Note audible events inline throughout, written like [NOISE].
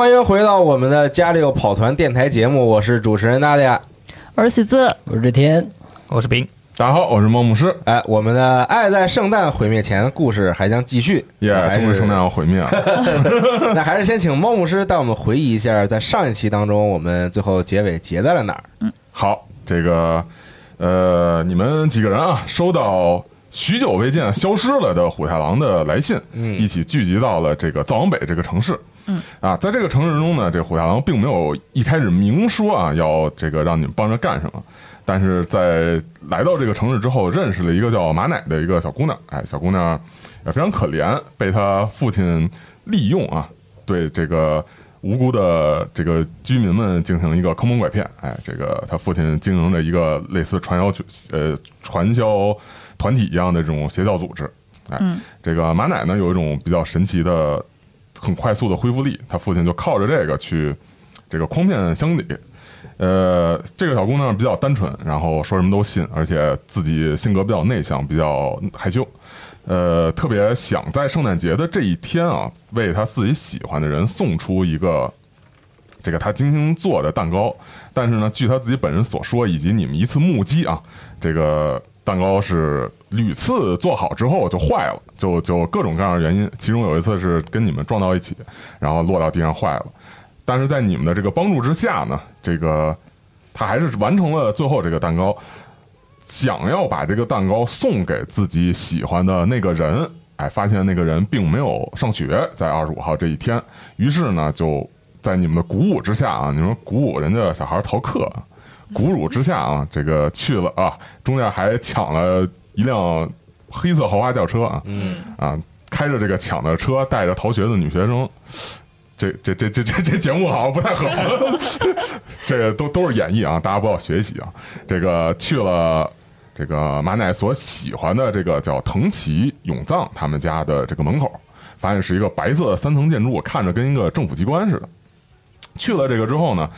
欢迎回到我们的家里有跑团电台节目，我是主持人娜迪亚。我是喜子，我是这天，我是冰。大家好，我是猫牧师。哎，我们的《爱在圣诞毁灭前》故事还将继续。耶，终于圣诞要毁灭了。[LAUGHS] 那还是先请猫牧师带我们回忆一下，在上一期当中，我们最后结尾结在了哪儿？嗯，好，这个呃，你们几个人啊，收到许久未见、消失了的虎太郎的来信，嗯一起聚集到了这个藏王北这个城市。嗯啊，在这个城市中呢，这虎大郎并没有一开始明说啊，要这个让你们帮着干什么。但是在来到这个城市之后，认识了一个叫马奶的一个小姑娘。哎，小姑娘也非常可怜，被她父亲利用啊，对这个无辜的这个居民们进行一个坑蒙拐骗。哎，这个他父亲经营着一个类似传销呃传销团体一样的这种邪教组织。哎，嗯这个马奶呢有一种比较神奇的、很快速的恢复力，他父亲就靠着这个去这个诓骗乡里。呃，这个小姑娘比较单纯，然后说什么都信，而且自己性格比较内向，比较害羞。呃，特别想在圣诞节的这一天啊，为他自己喜欢的人送出一个这个他精心做的蛋糕。但是呢，据他自己本人所说，以及你们一次目击啊，这个蛋糕是屡次做好之后就坏了，就就各种各样的原因。其中有一次是跟你们撞到一起，然后落到地上坏了。但是在你们的这个帮助之下呢，这个他还是完成了最后这个蛋糕，想要把这个蛋糕送给自己喜欢的那个人。哎，发现那个人并没有上学，在二十五号这一天，于是呢，就在你们的鼓舞之下啊，你们鼓舞人家小孩逃课，鼓舞之下啊，这个去了啊，中间还抢了一辆黑色豪华轿车啊，嗯啊，开着这个抢的车，带着逃学的女学生。这这这这这这节目好像不太合适，[LAUGHS] 这个都都是演绎啊，大家不要学习啊。这个去了这个马奶所喜欢的这个叫藤崎永藏他们家的这个门口，发现是一个白色的三层建筑，看着跟一个政府机关似的。去了这个之后呢，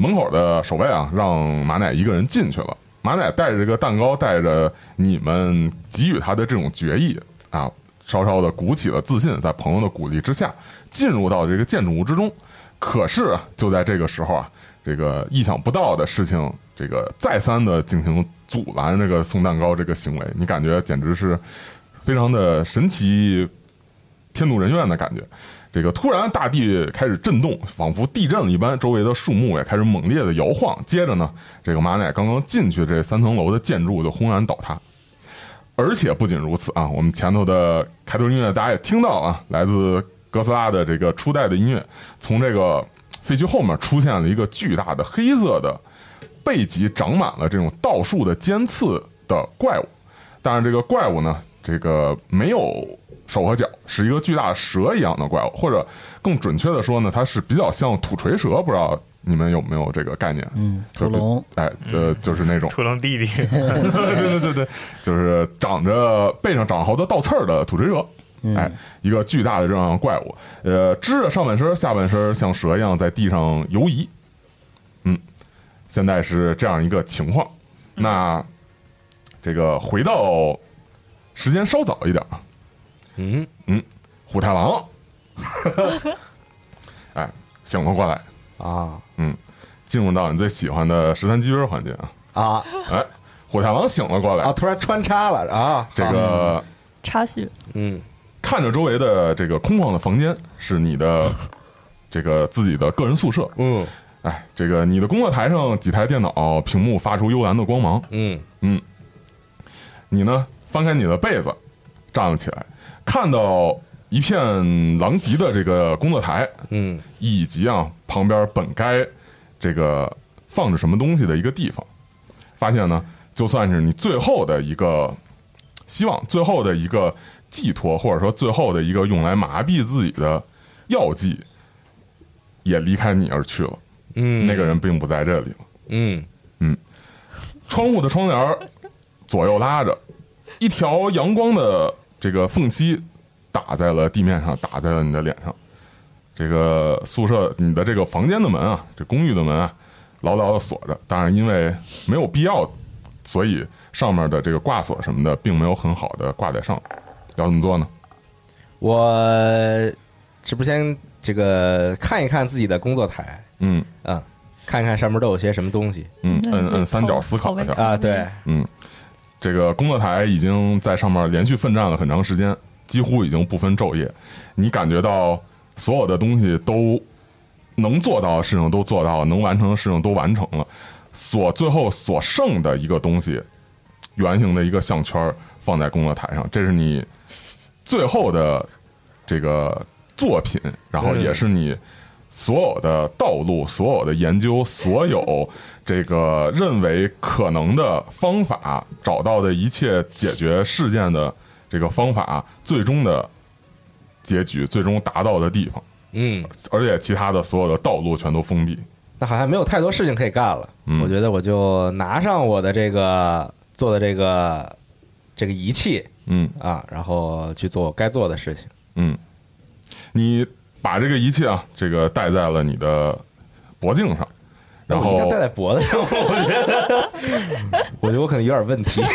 门口的守卫啊，让马奶一个人进去了。马奶带着这个蛋糕，带着你们给予他的这种决议啊，稍稍的鼓起了自信，在朋友的鼓励之下，进入到这个建筑物之中。可是就在这个时候啊，这个意想不到的事情，这个再三的进行阻拦这个送蛋糕这个行为，你感觉简直是非常的神奇、天怒人怨的感觉。这个突然大地开始震动，仿佛地震了一般，周围的树木也开始猛烈的摇晃。接着呢，这个马奶刚刚进去这三层楼的建筑就轰然倒塌。而且不仅如此啊，我们前头的开头音乐大家也听到啊，来自哥斯拉的这个初代的音乐，从这个废墟后面出现了一个巨大的黑色的背脊长满了这种倒数的尖刺的怪物。但是这个怪物呢，这个没有手和脚，是一个巨大的蛇一样的怪物，或者更准确的说呢，它是比较像土锤蛇，不知道你们有没有这个概念？嗯，就是屠龙，哎，呃，就是那种，[LAUGHS] 屠龙弟弟，[LAUGHS] 对对对对，就是长着背上长好多倒刺儿的土锤蛇。嗯哎，一个巨大的这样的怪物，呃，支着上半身，下半身像蛇一样在地上游移。嗯，现在是这样一个情况。那这个回到时间稍早一点啊，嗯嗯虎太郎，[LAUGHS] 哎，醒了过来，啊。嗯进入到你最喜欢的十三机兵环节啊。啊。哎，虎太郎醒了过来，啊！突然穿插了啊！这个插叙，嗯看着周围的这个空旷的房间，是你的 [LAUGHS] 这个自己的个人宿舍。嗯。哎，这个你的工作台上几台电脑屏幕发出幽蓝的光芒，嗯。嗯。你呢翻开你的被子，站了起来，看到一片狼藉的这个工作台，嗯以及啊旁边本该这个放着什么东西的一个地方，发现呢，就算是你最后的一个希望，最后的一个寄托，或者说最后的一个用来麻痹自己的药剂，也离开你而去了。嗯，那个人并不在这里了。嗯窗户的窗帘儿左右拉着，一条阳光的这个缝隙打在了地面上，打在了你的脸上。这个宿舍，你的这个房间的门啊，这公寓的门啊，牢牢的锁着。当然，因为没有必要，所以上面的这个挂锁什么的，并没有很好的挂在上。要怎么做呢？我是不是先这个看一看自己的工作台？嗯嗯，看一看上面都有些什么东西嗯，那你就摁摁三角思考一下。啊？对，嗯，这个工作台已经在上面连续奋战了很长时间，几乎已经不分昼夜。你感觉到所有的东西都能做到的事情都做到了，能完成的事情都完成了，所最后所剩的一个东西，圆形的一个项圈放在工作台上，这是你最后的这个作品，然后也是你所有的道路、所有的研究、所有这个认为可能的方法、找到的一切解决事件的这个方法，最终的结局、最终达到的地方，嗯，而且其他的所有的道路全都封闭。那好像没有太多事情可以干了。嗯我觉得我就拿上我的这个做的这个这个仪器嗯啊，然后去做我该做的事情。嗯，你把这个仪器啊，这个戴在了你的脖颈上，然后戴在脖子上，[LAUGHS] 我觉得，[LAUGHS] 我觉得我可能有点问题。[LAUGHS]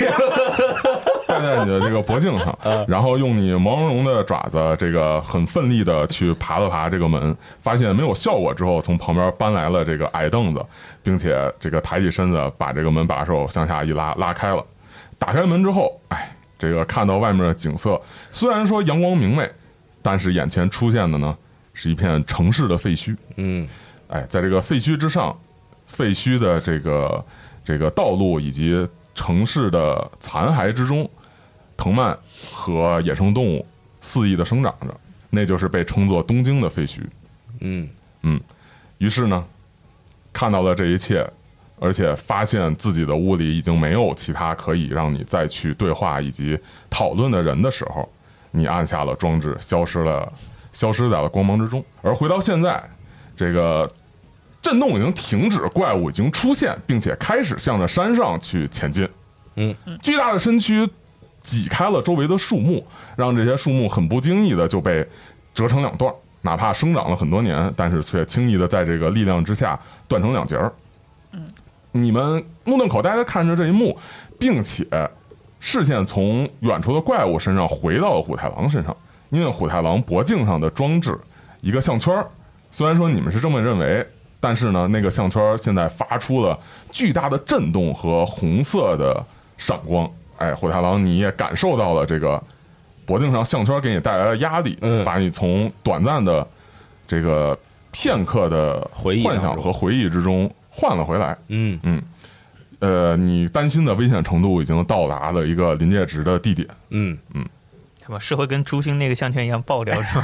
戴在你的这个脖颈上，然后用你毛茸茸的爪子，这个很奋力的去爬了爬这个门，发现没有效果之后，从旁边搬来了这个矮凳子，并且这个抬起身子把这个门把手向下一拉，拉开了。打开门之后，哎，这个看到外面的景色，虽然说阳光明媚，但是眼前出现的呢是一片城市的废墟。嗯哎，在这个废墟之上，废墟的这个这个道路以及城市的残骸之中，藤蔓和野生动物肆意的生长着，那就是被称作东京的废墟。嗯嗯于是呢，看到了这一切，而且发现自己的屋里已经没有其他可以让你再去对话以及讨论的人的时候，你按下了装置，消失了，消失在了光芒之中。而回到现在，这个震动已经停止，怪物已经出现，并且开始向着山上去前进。嗯，巨大的身躯挤开了周围的树木，让这些树木很不经意的就被折成两段。哪怕生长了很多年，但是却轻易的在这个力量之下断成两截儿。嗯你们目瞪口呆的看着这一幕，并且视线从远处的怪物身上回到了虎太郎身上，因为虎太郎脖颈上的装置一个项圈儿，虽然说你们是这么认为，但是呢，那个项圈现在发出了巨大的震动和红色的闪光。哎，火太狼，你也感受到了这个脖颈上项圈给你带来的压力，嗯把你从短暂的这个片刻的回忆幻想和回忆之中换了回来。嗯嗯呃，你担心的危险程度已经到达了一个临界值的地点。嗯，什么是会跟朱星那个项圈一样爆掉是吗？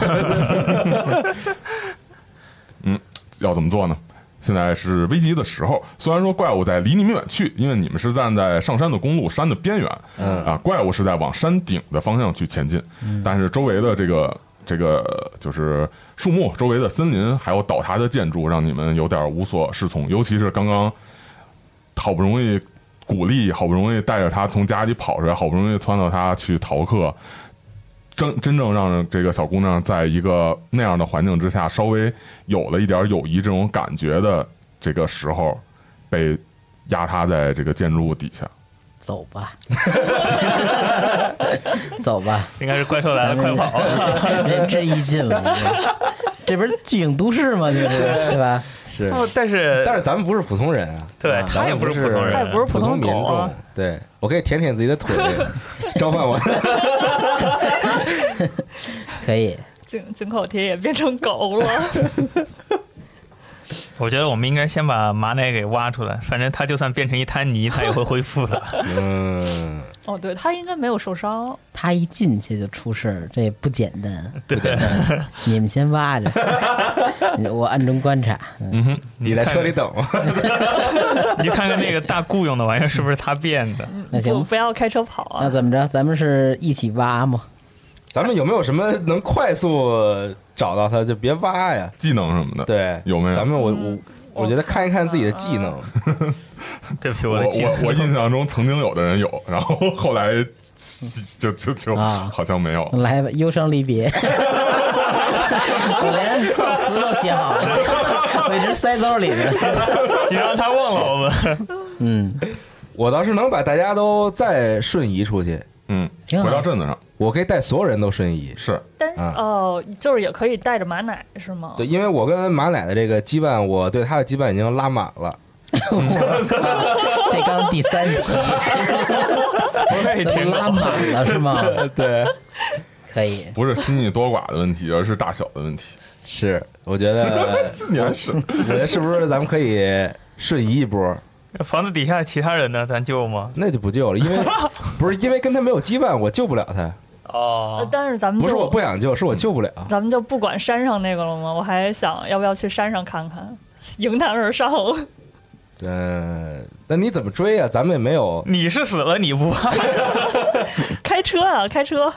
要怎么做呢？现在是危急的时候。虽然说怪物在离你们远去，因为你们是站在上山的公路山的边缘，嗯啊，怪物是在往山顶的方向去前进，但是周围的这个这个就是树木、周围的森林，还有倒塌的建筑，让你们有点无所适从。尤其是刚刚好不容易鼓励，好不容易带着他从家里跑出来，好不容易撺掇他去逃课，真真正让这个小姑娘在一个那样的环境之下，稍微有了一点友谊这种感觉的这个时候，被压塌在这个建筑物底下。走吧，[LAUGHS] 走吧，应该是怪兽来了，快跑！仁至义尽了，这不是巨影都市吗？就是对吧？是，哦，但是但是咱们不是普通人啊，对他也不是普通人他也不是普普通民众。对我可以舔舔自己的腿，[LAUGHS] 召唤我。[LAUGHS] [LAUGHS] 可以，井井口铁也变成狗了，[LAUGHS] 我觉得我们应该先把马奶给挖出来，反正它就算变成一滩泥，它也会恢复的。[LAUGHS] 嗯，哦，对它应该没有受伤，它一进去就出事儿，这也不简单。对，你们先挖着，我暗中观察。嗯嗯哼，你在车里等我。你看看那个大雇佣的玩意儿是不是他变的？那行不不要开车跑啊！那怎么着？咱们是一起挖吗？咱们有没有什么能快速找到他？就别挖呀。技能什么的，对，有没有咱们我嗯我我觉得看一看自己的技能。[LAUGHS] 对不起，我我我印象中曾经有的人有，然后 [LAUGHS] 后来就就就啊好像没有。来吧，忧伤离别。[LAUGHS] 我连告词都写好了，我一直塞兜里呢。你让他忘了我们。嗯，我倒是能把大家都再瞬移出去，嗯，回到镇子上我可以带所有人都瞬移。是但是啊哦，就是也可以带着马奶是吗？对，因为我跟马奶的这个羁绊，我对他的羁绊已经拉满了。[LAUGHS] 这刚第三期，都拉满了是吗？[LAUGHS] 对，可以，不是心意多寡的问题，而是大小的问题？是，我觉得，[LAUGHS] 你还是我觉得是不是咱们可以瞬移一波？房子底下其他人呢？咱救吗？那就不救了，因为不是因为跟他没有羁绊，我救不了他。呃哦，但是咱们不是我不想救，是我救不了。咱们就不管山上那个了吗？我还想要不要去山上看看，迎难而上。嗯，那你怎么追啊？咱们也没有，你是死了你不怕？[LAUGHS] 开车啊，开车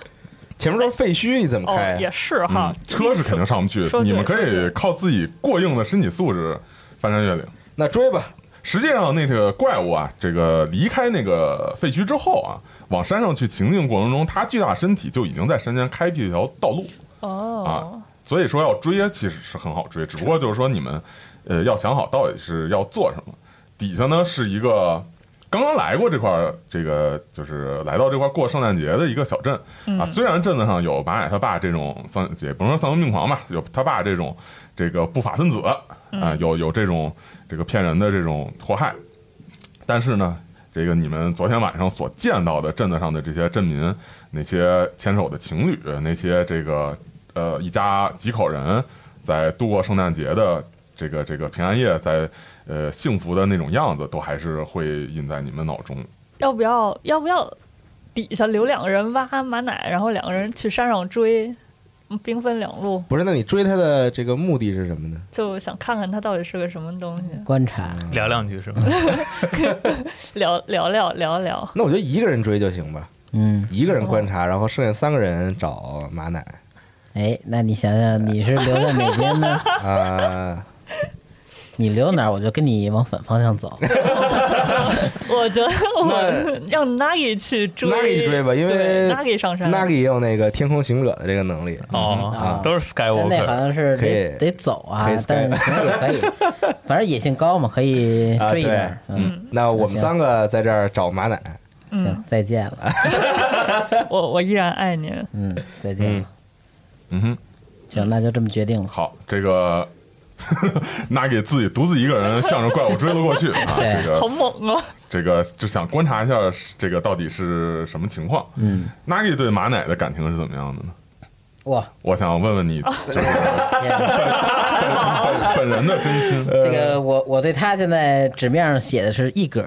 前面都是废墟，你怎么哦开，？也是哈嗯，，车是肯定上不去你们可以靠自己过硬的身体素质翻山越岭。那追吧。实际上，那个怪物啊，这个离开那个废墟之后啊，往山上去行进过程中，他巨大身体就已经在山间开辟了一条道路。哦，所以说要追啊，其实是很好追，只不过就是说你们，呃，要想好到底是要做什么。底下呢是一个刚刚来过这块儿，这个就是来到这块儿过圣诞节的一个小镇啊。虽然镇子上有马奶他爸这种丧，也不能说丧心病狂吧，有他爸这种这个不法分子啊，有有这种这个骗人的这种祸害，但是呢。这个你们昨天晚上所见到的镇子上的这些镇民，那些牵手的情侣，那些这个呃一家几口人在度过圣诞节的这个这个平安夜，在呃幸福的那种样子，都还是会印在你们脑中。要不要要不要底下留两个人挖马奶，然后两个人去山上追，兵分两路，不是，那你追他的这个目的是什么呢？就想看看他到底是个什么东西，观察。聊两句是吗？[LAUGHS] 聊聊聊聊聊。那我觉得一个人追就行吧，嗯，一个人观察，然后剩下三个人找马奶。哎，那你想想，你是留在哪边呢？[LAUGHS] 啊，你留哪儿，我就跟你往反方向走。[LAUGHS] [LAUGHS] 我觉得我那让 Nagi 去追 Nagi 追吧因为 Nagi 上山 Nagi 也有那个天空行者的这个能力。哦啊，都是但那好。像是可以得得走啊，但是 Sky 行也可以，[LAUGHS] 反正野性高嘛，可以追一点。嗯，那我们三个在这儿找马奶。行，再见了。[LAUGHS] 我我依然爱你。嗯，再见了。嗯哼，行，那就这么决定了。好，这个 [LAUGHS] 拿给自己独自一个人 [LAUGHS] 向着怪物追了过去啊，这个好猛啊！这个就想观察一下这个到底是什么情况。嗯，Nagi 对马奶的感情是怎么样的呢？哇，我想问问你，就是 [LAUGHS] 本本人的真心。这个我我对他现在纸面上写的是一格，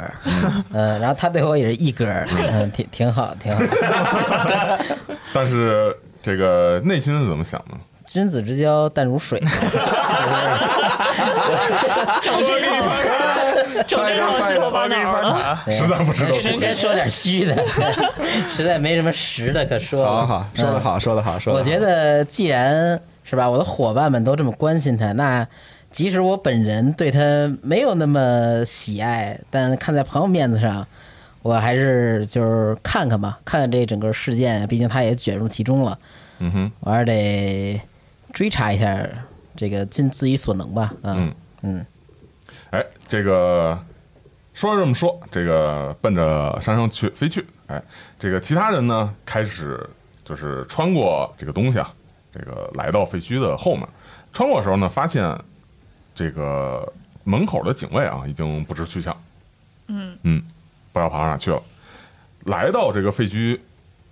嗯，然后他对我也是一格，嗯，挺挺好，挺好。但是这个内心是怎么想的？君子之交淡如水。整这套，整这套七头八脑了。对实在不知道是先说点虚的，[LAUGHS] 实在没什么实的可说了。好好说的好，说的好，说得好。我觉得既然是吧，我的伙伴们都这么关心他，那即使我本人对他没有那么喜爱，但看在朋友面子上，我还是就是看看吧，看看这整个事件，毕竟他也卷入其中了，嗯哼，我还是得追查一下，这个尽自己所能吧。啊嗯嗯哎，这个说是这么说，这个奔着山上去飞去，哎，这个其他人呢开始就是穿过这个东西啊，这个来到废墟的后面，穿过的时候呢，发现这个门口的警卫啊已经不知去向，嗯嗯，不知道跑到哪去了。来到这个废墟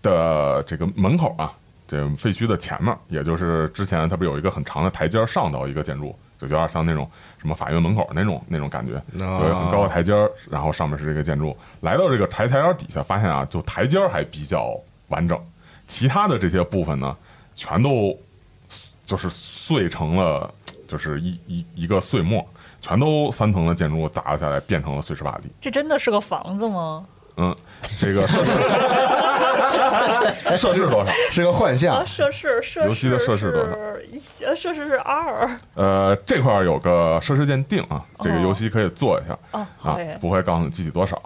的这个门口啊，这废墟的前面，也就是之前它不是有一个很长的台阶儿上到一个建筑，就有点像那种什么法院门口那种那种感觉，哦有一个很高的台阶儿，然后上面是这个建筑。来到这个台台阶儿底下，发现啊，就台阶儿还比较完整，其他的这些部分呢，全都就是碎成了，就是一一一个碎末，全都三层的建筑砸了下来，变成了碎石瓦砾。这真的是个房子吗？嗯，这个 [LAUGHS] 设施多少？是个幻象啊，，摄氏摄游戏的摄氏多少是一呃摄氏是二。呃，这块儿有个设施鉴定啊，这个哦游戏可以做一下哦，啊，，不会告诉你具体多少，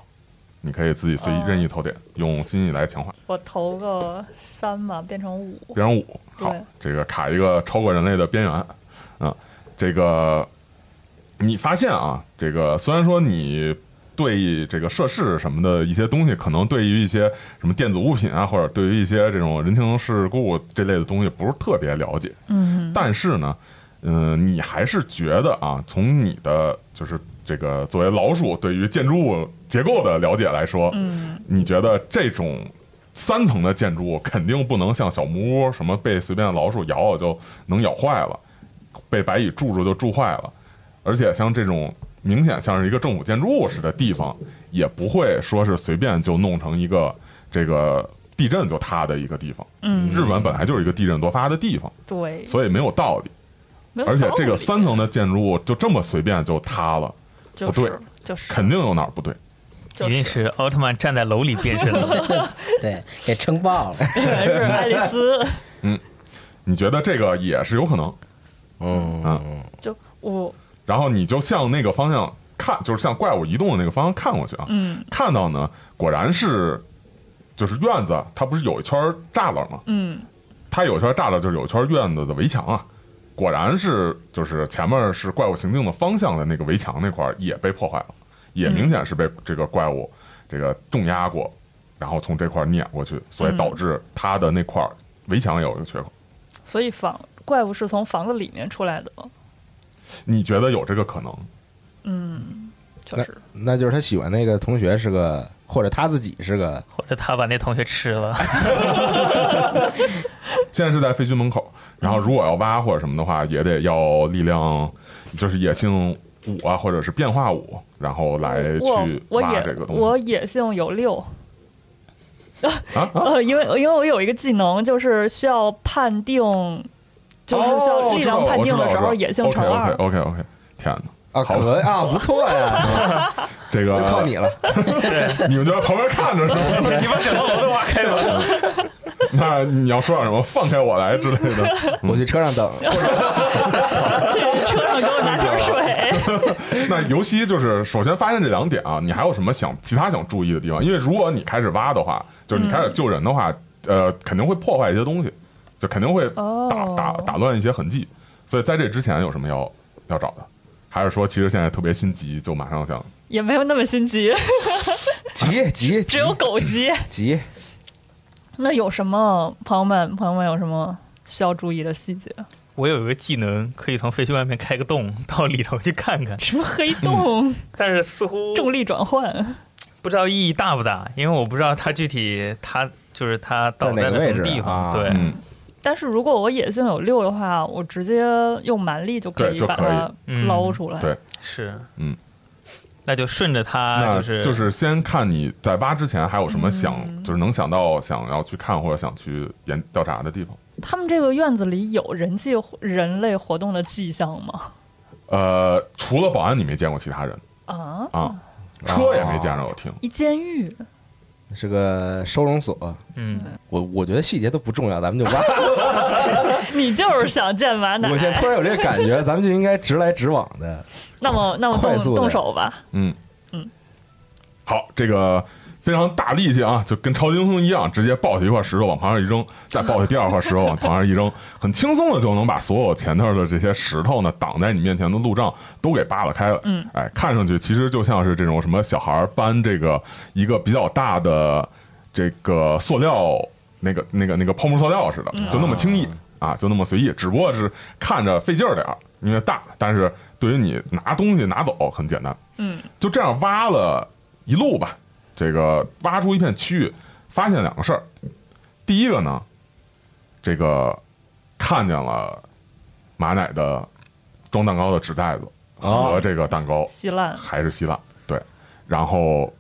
你可以自己随意哦任意投点，用心意来强化。我投个三吧，变成五。变成五，好，这个卡一个超过人类的边缘嗯，这个你发现啊，这个虽然说你对这个涉事什么的一些东西，可能对于一些什么电子物品啊，或者对于一些这种人情世故这类的东西不是特别了解，嗯，但是呢，嗯、你还是觉得啊，从你的就是这个作为老鼠对于建筑物结构的了解来说，嗯，你觉得这种三层的建筑物肯定不能像小木屋什么被随便的老鼠咬咬就能咬坏了，被白蚁蛀住就蛀坏了，而且像这种明显像是一个政府建筑物似的地方，也不会说是随便就弄成一个这个地震就塌的一个地方。嗯日本本来就是一个地震多发的地方，对，所以没有道理。而且这个三层的建筑物就这么随便就塌了，就是不对就是肯定有哪儿不对。就一定是奥特曼站在楼里变身的。[LAUGHS] 对，给撑爆了。[LAUGHS] 爱丽丝。你觉得这个也是有可能？嗯嗯就我然后你就向那个方向看，就是向怪物移动的那个方向看过去啊，嗯看到呢，果然是就是院子，它不是有一圈栅栏吗？嗯它有一圈栅栏，就是有一圈院子的围墙啊。果然是，就是前面是怪物行进的方向的那个围墙那块也被破坏了，也明显是被这个怪物这个重压过，然后从这块碾过去，所以导致它的那块围墙也有一个缺口。所以房怪物是从房子里面出来的。你觉得有这个可能？嗯，确那实。那就是他喜欢那个同学是个，或者他自己是个，或者他把那同学吃了，[LAUGHS] 现在是在废墟门口，然后如果要挖或者什么的话，也得要力量，就是野性五啊，或者是变化五，然后来去我野挖这个东我野性有六，啊啊！[LAUGHS] 呃，因为因为我有一个技能，就是需要判定，就是力量判定的时候，野性乘二。OK OK OK，天哪！啊，好可啊，不错呀，[LAUGHS] 这个就靠你了。[LAUGHS] 你们就在旁边看着是吗？你把整个楼都挖开了。[LAUGHS] 那你要说点什么，放开我来之类的。我去车上等，去车上给我拿瓶水。那尤其就是首先发现这两点啊，你还有什么想其他想注意的地方？因为如果你开始挖的话，就是你开始救人的话，呃，肯定会破坏一些东西，就肯定会打哦打打乱一些痕迹。所以在这之前有什么要要找的？还是说其实现在特别心急，就马上想也没有那么心急，急急只有狗急。急，那有什么朋友们朋友们有什么需要注意的细节？我有一个技能，可以从废墟外面开个洞到里头去看看，什么黑洞、[LAUGHS] 但是似乎重力转换？不知道意义大不大，因为我不知道它具体它就是它倒在在哪个位置了什么地方。啊对，嗯，但是如果我野性有六的话，我直接用蛮力就可以把它嗯。捞出来。对。是，嗯，那就顺着它那就是就是先看你在挖之前还有什么想，嗯就是能想到想要去看或者想去研调查的地方。他们这个院子里有人际人类活动的迹象吗？呃，除了保安，你没见过其他人。啊，啊，车也没见着我听。一监狱，是个收容所。嗯，我我觉得细节都不重要，咱们就挖。[LAUGHS] 你就是想见马奶。我现在突然有这个感觉，咱们就应该直来直往的。那么，那么动快速动手吧。嗯嗯，好，这个非常大力气啊，就跟超级英雄一样，直接抱起一块石头往旁边一扔，再抱起第二块石头往旁边一扔，很轻松的就能把所有前头的这些石头呢挡在你面前的路障都给扒拉开了。嗯，哎，看上去其实就像是这种什么小孩搬这个一个比较大的这个塑料那个那个那个泡沫塑料似的，就那么轻易啊，就那么随意，只不过是看着费劲儿点儿，因为大，但是对于你拿东西拿走很简单。嗯，就这样挖了一路吧，这个挖出一片区域，发现两个事儿。第一个呢，这个看见了马奶的装蛋糕的纸袋子哦和这个蛋糕稀烂。还是稀烂，对。然后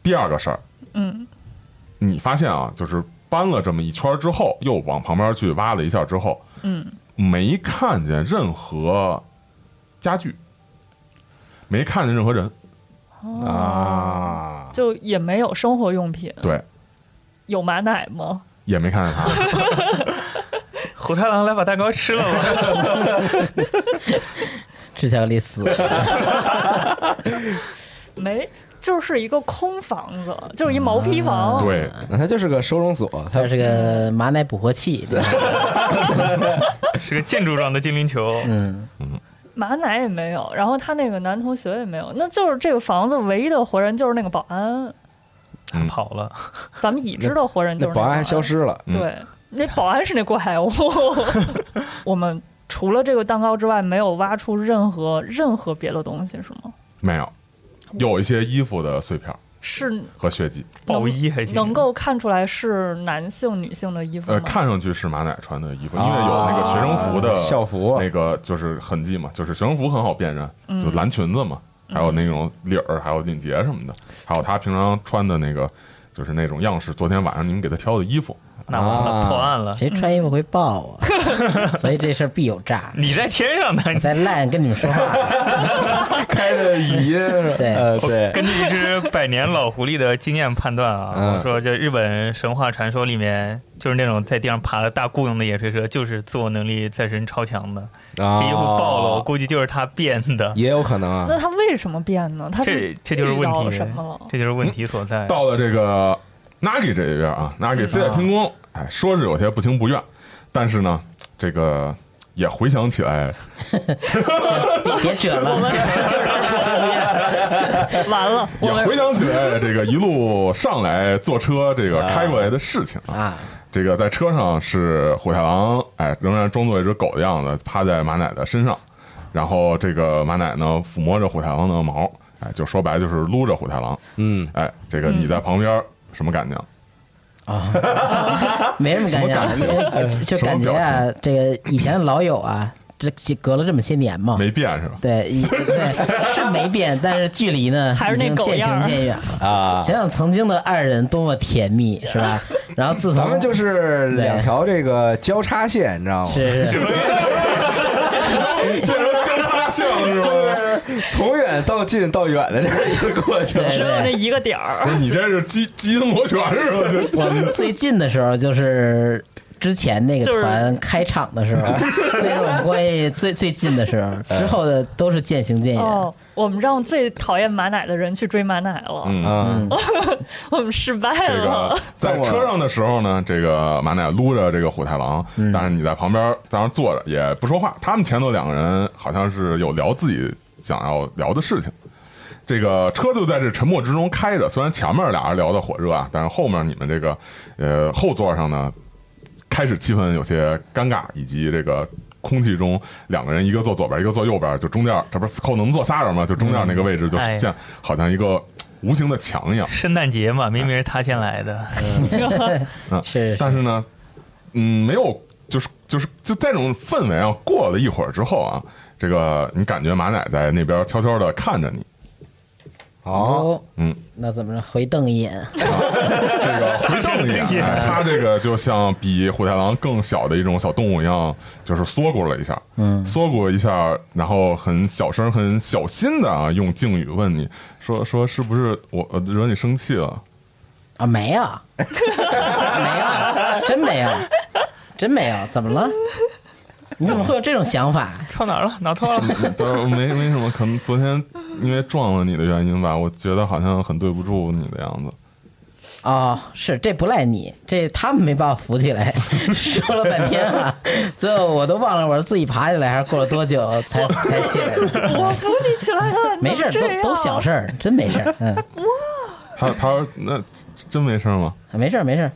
第二个事儿，嗯你发现啊，就是搬了这么一圈之后，又往旁边去挖了一下之后，嗯，没看见任何家具，没看见任何人，啊，就也没有生活用品。对，有马奶吗？也没看见他。[LAUGHS] 虎太郎来把蛋糕吃了吧。[LAUGHS] 吃巧克力死了。[LAUGHS] 没，就是一个空房子，就是一毛坯房。对，那它就是个收容所，它它是个马奶捕获器？是个建筑状的精灵球。嗯嗯，马奶也没有，然后他那个男同学也没有，那就是这个房子唯一的活人就是那个保安。他跑了，咱们已知的活人就是保安还消失了。嗯对，那保安是那怪物。[LAUGHS] 我们除了这个蛋糕之外，没有挖出任何任何别的东西，是吗？没有，有一些衣服的碎片儿是和血迹，暴衣还行。能够看出来是男性、女性的衣服吗？呃，看上去是马奶穿的衣服，因为有那个学生服的啊校服那个就是痕迹嘛，就是学生服很好辨认，嗯就蓝裙子嘛，还有那种领儿，还有领结什么的，还有他平常穿的那个就是那种样式，昨天晚上你们给他挑的衣服，那完了，啊破案了。谁穿衣服会爆啊？[LAUGHS] 所以这事儿必有诈。[LAUGHS] 你在天上呢，[LAUGHS] 你在烂跟你们说话，开的语音，对呃，对，根据一只百年老狐狸的经验判断啊，嗯我说这日本神话传说里面，就是那种在地上爬的大雇佣的野炊蛇，就是自我能力再生超强的。这这衣服爆了，我估计就是他变的。也有可能啊那。他为什么变呢？他这这就是问题什么了？这就是问题所在。到了这个 Nagi 这一边啊，Nagi 飞在天空，哎，说是有些不情不愿，但是呢，这个也回想起来，[LAUGHS] 别别 [LAUGHS] 扯了。[LAUGHS] 完了，也回想起来这个一路上来坐车这个开过来的事情啊。啊，这个在车上是虎太郎，哎，仍然装作一只狗的样子，趴在马奶的身上，然后这个马奶呢抚摸着虎太郎的毛，哎，就说白就是撸着虎太郎，嗯，哎，这个你在旁边什么感觉？啊 [LAUGHS] 没什么感什么感情想，因为就感觉啊，这个以前的老友啊，这隔了这么些年嘛，没变是吧？对，一 [LAUGHS] 对是没变，但是距离呢还是那已经渐行渐远了。啊，想想曾经的二人多么甜蜜，是吧？[LAUGHS] 然后自从咱们就是两条这个交叉线，你知道吗？是是这是交叉线是吧？是 [LAUGHS] 从远到近到远的这样一个过程。对只有那一个点儿。你这是基基因螺旋是吧？[LAUGHS] 这我们最近的时候就是。之前那个就是团开场的时候，[LAUGHS] 那是我们关系最最近的时候，之后的都是渐行渐远。哦，我们让最讨厌马奶的人去追马奶了，嗯。嗯，我们失败这了个。在车上的时候呢，这个马奶撸着这个虎太郎，但是你在旁边在那坐着也不说话。他们前头两个人好像是有聊自己想要聊的事情。这个车就在这沉默之中开着，虽然前面俩人聊的火热啊，但是后面你们这个呃后座上呢，开始气氛有些尴尬，以及这个空气中两个人一个坐左边，一个坐右边，就中间这不是扣能坐仨人吗？就中间那个位置就哎像好像一个无形的墙一样。圣诞节嘛，明明是他先来的。[LAUGHS] 是，但是呢，嗯，没有，就是就是就在这种氛围啊，过了一会儿之后啊，这个你感觉马奶在那边悄悄的看着你，好，哦，嗯，那怎么着？回瞪一眼，这个回瞪一眼，[LAUGHS] 哎它这个就像比虎太郎更小的一种小动物一样，就是缩咕了一下，嗯，缩咕一下，然后很小声、很小心的啊，用敬语问你说说是不是我呃惹你生气了？啊，没有，[LAUGHS] 没有，真没有，真没有，怎么了？你怎么会有这种想法？[LAUGHS] 错哪儿了？哪错了？[LAUGHS] 呃，没没什么，可能昨天因为撞了你的原因吧，我觉得好像很对不住你的样子。哦，是这不赖你，这他们没把我扶起来，[LAUGHS] 说了半天啊，最后我都忘了我是自己爬起来还是过了多久才才起来的。我扶你起来了，没事都都小事儿，真没事儿，嗯，他他说那真没事吗？没事儿没事儿。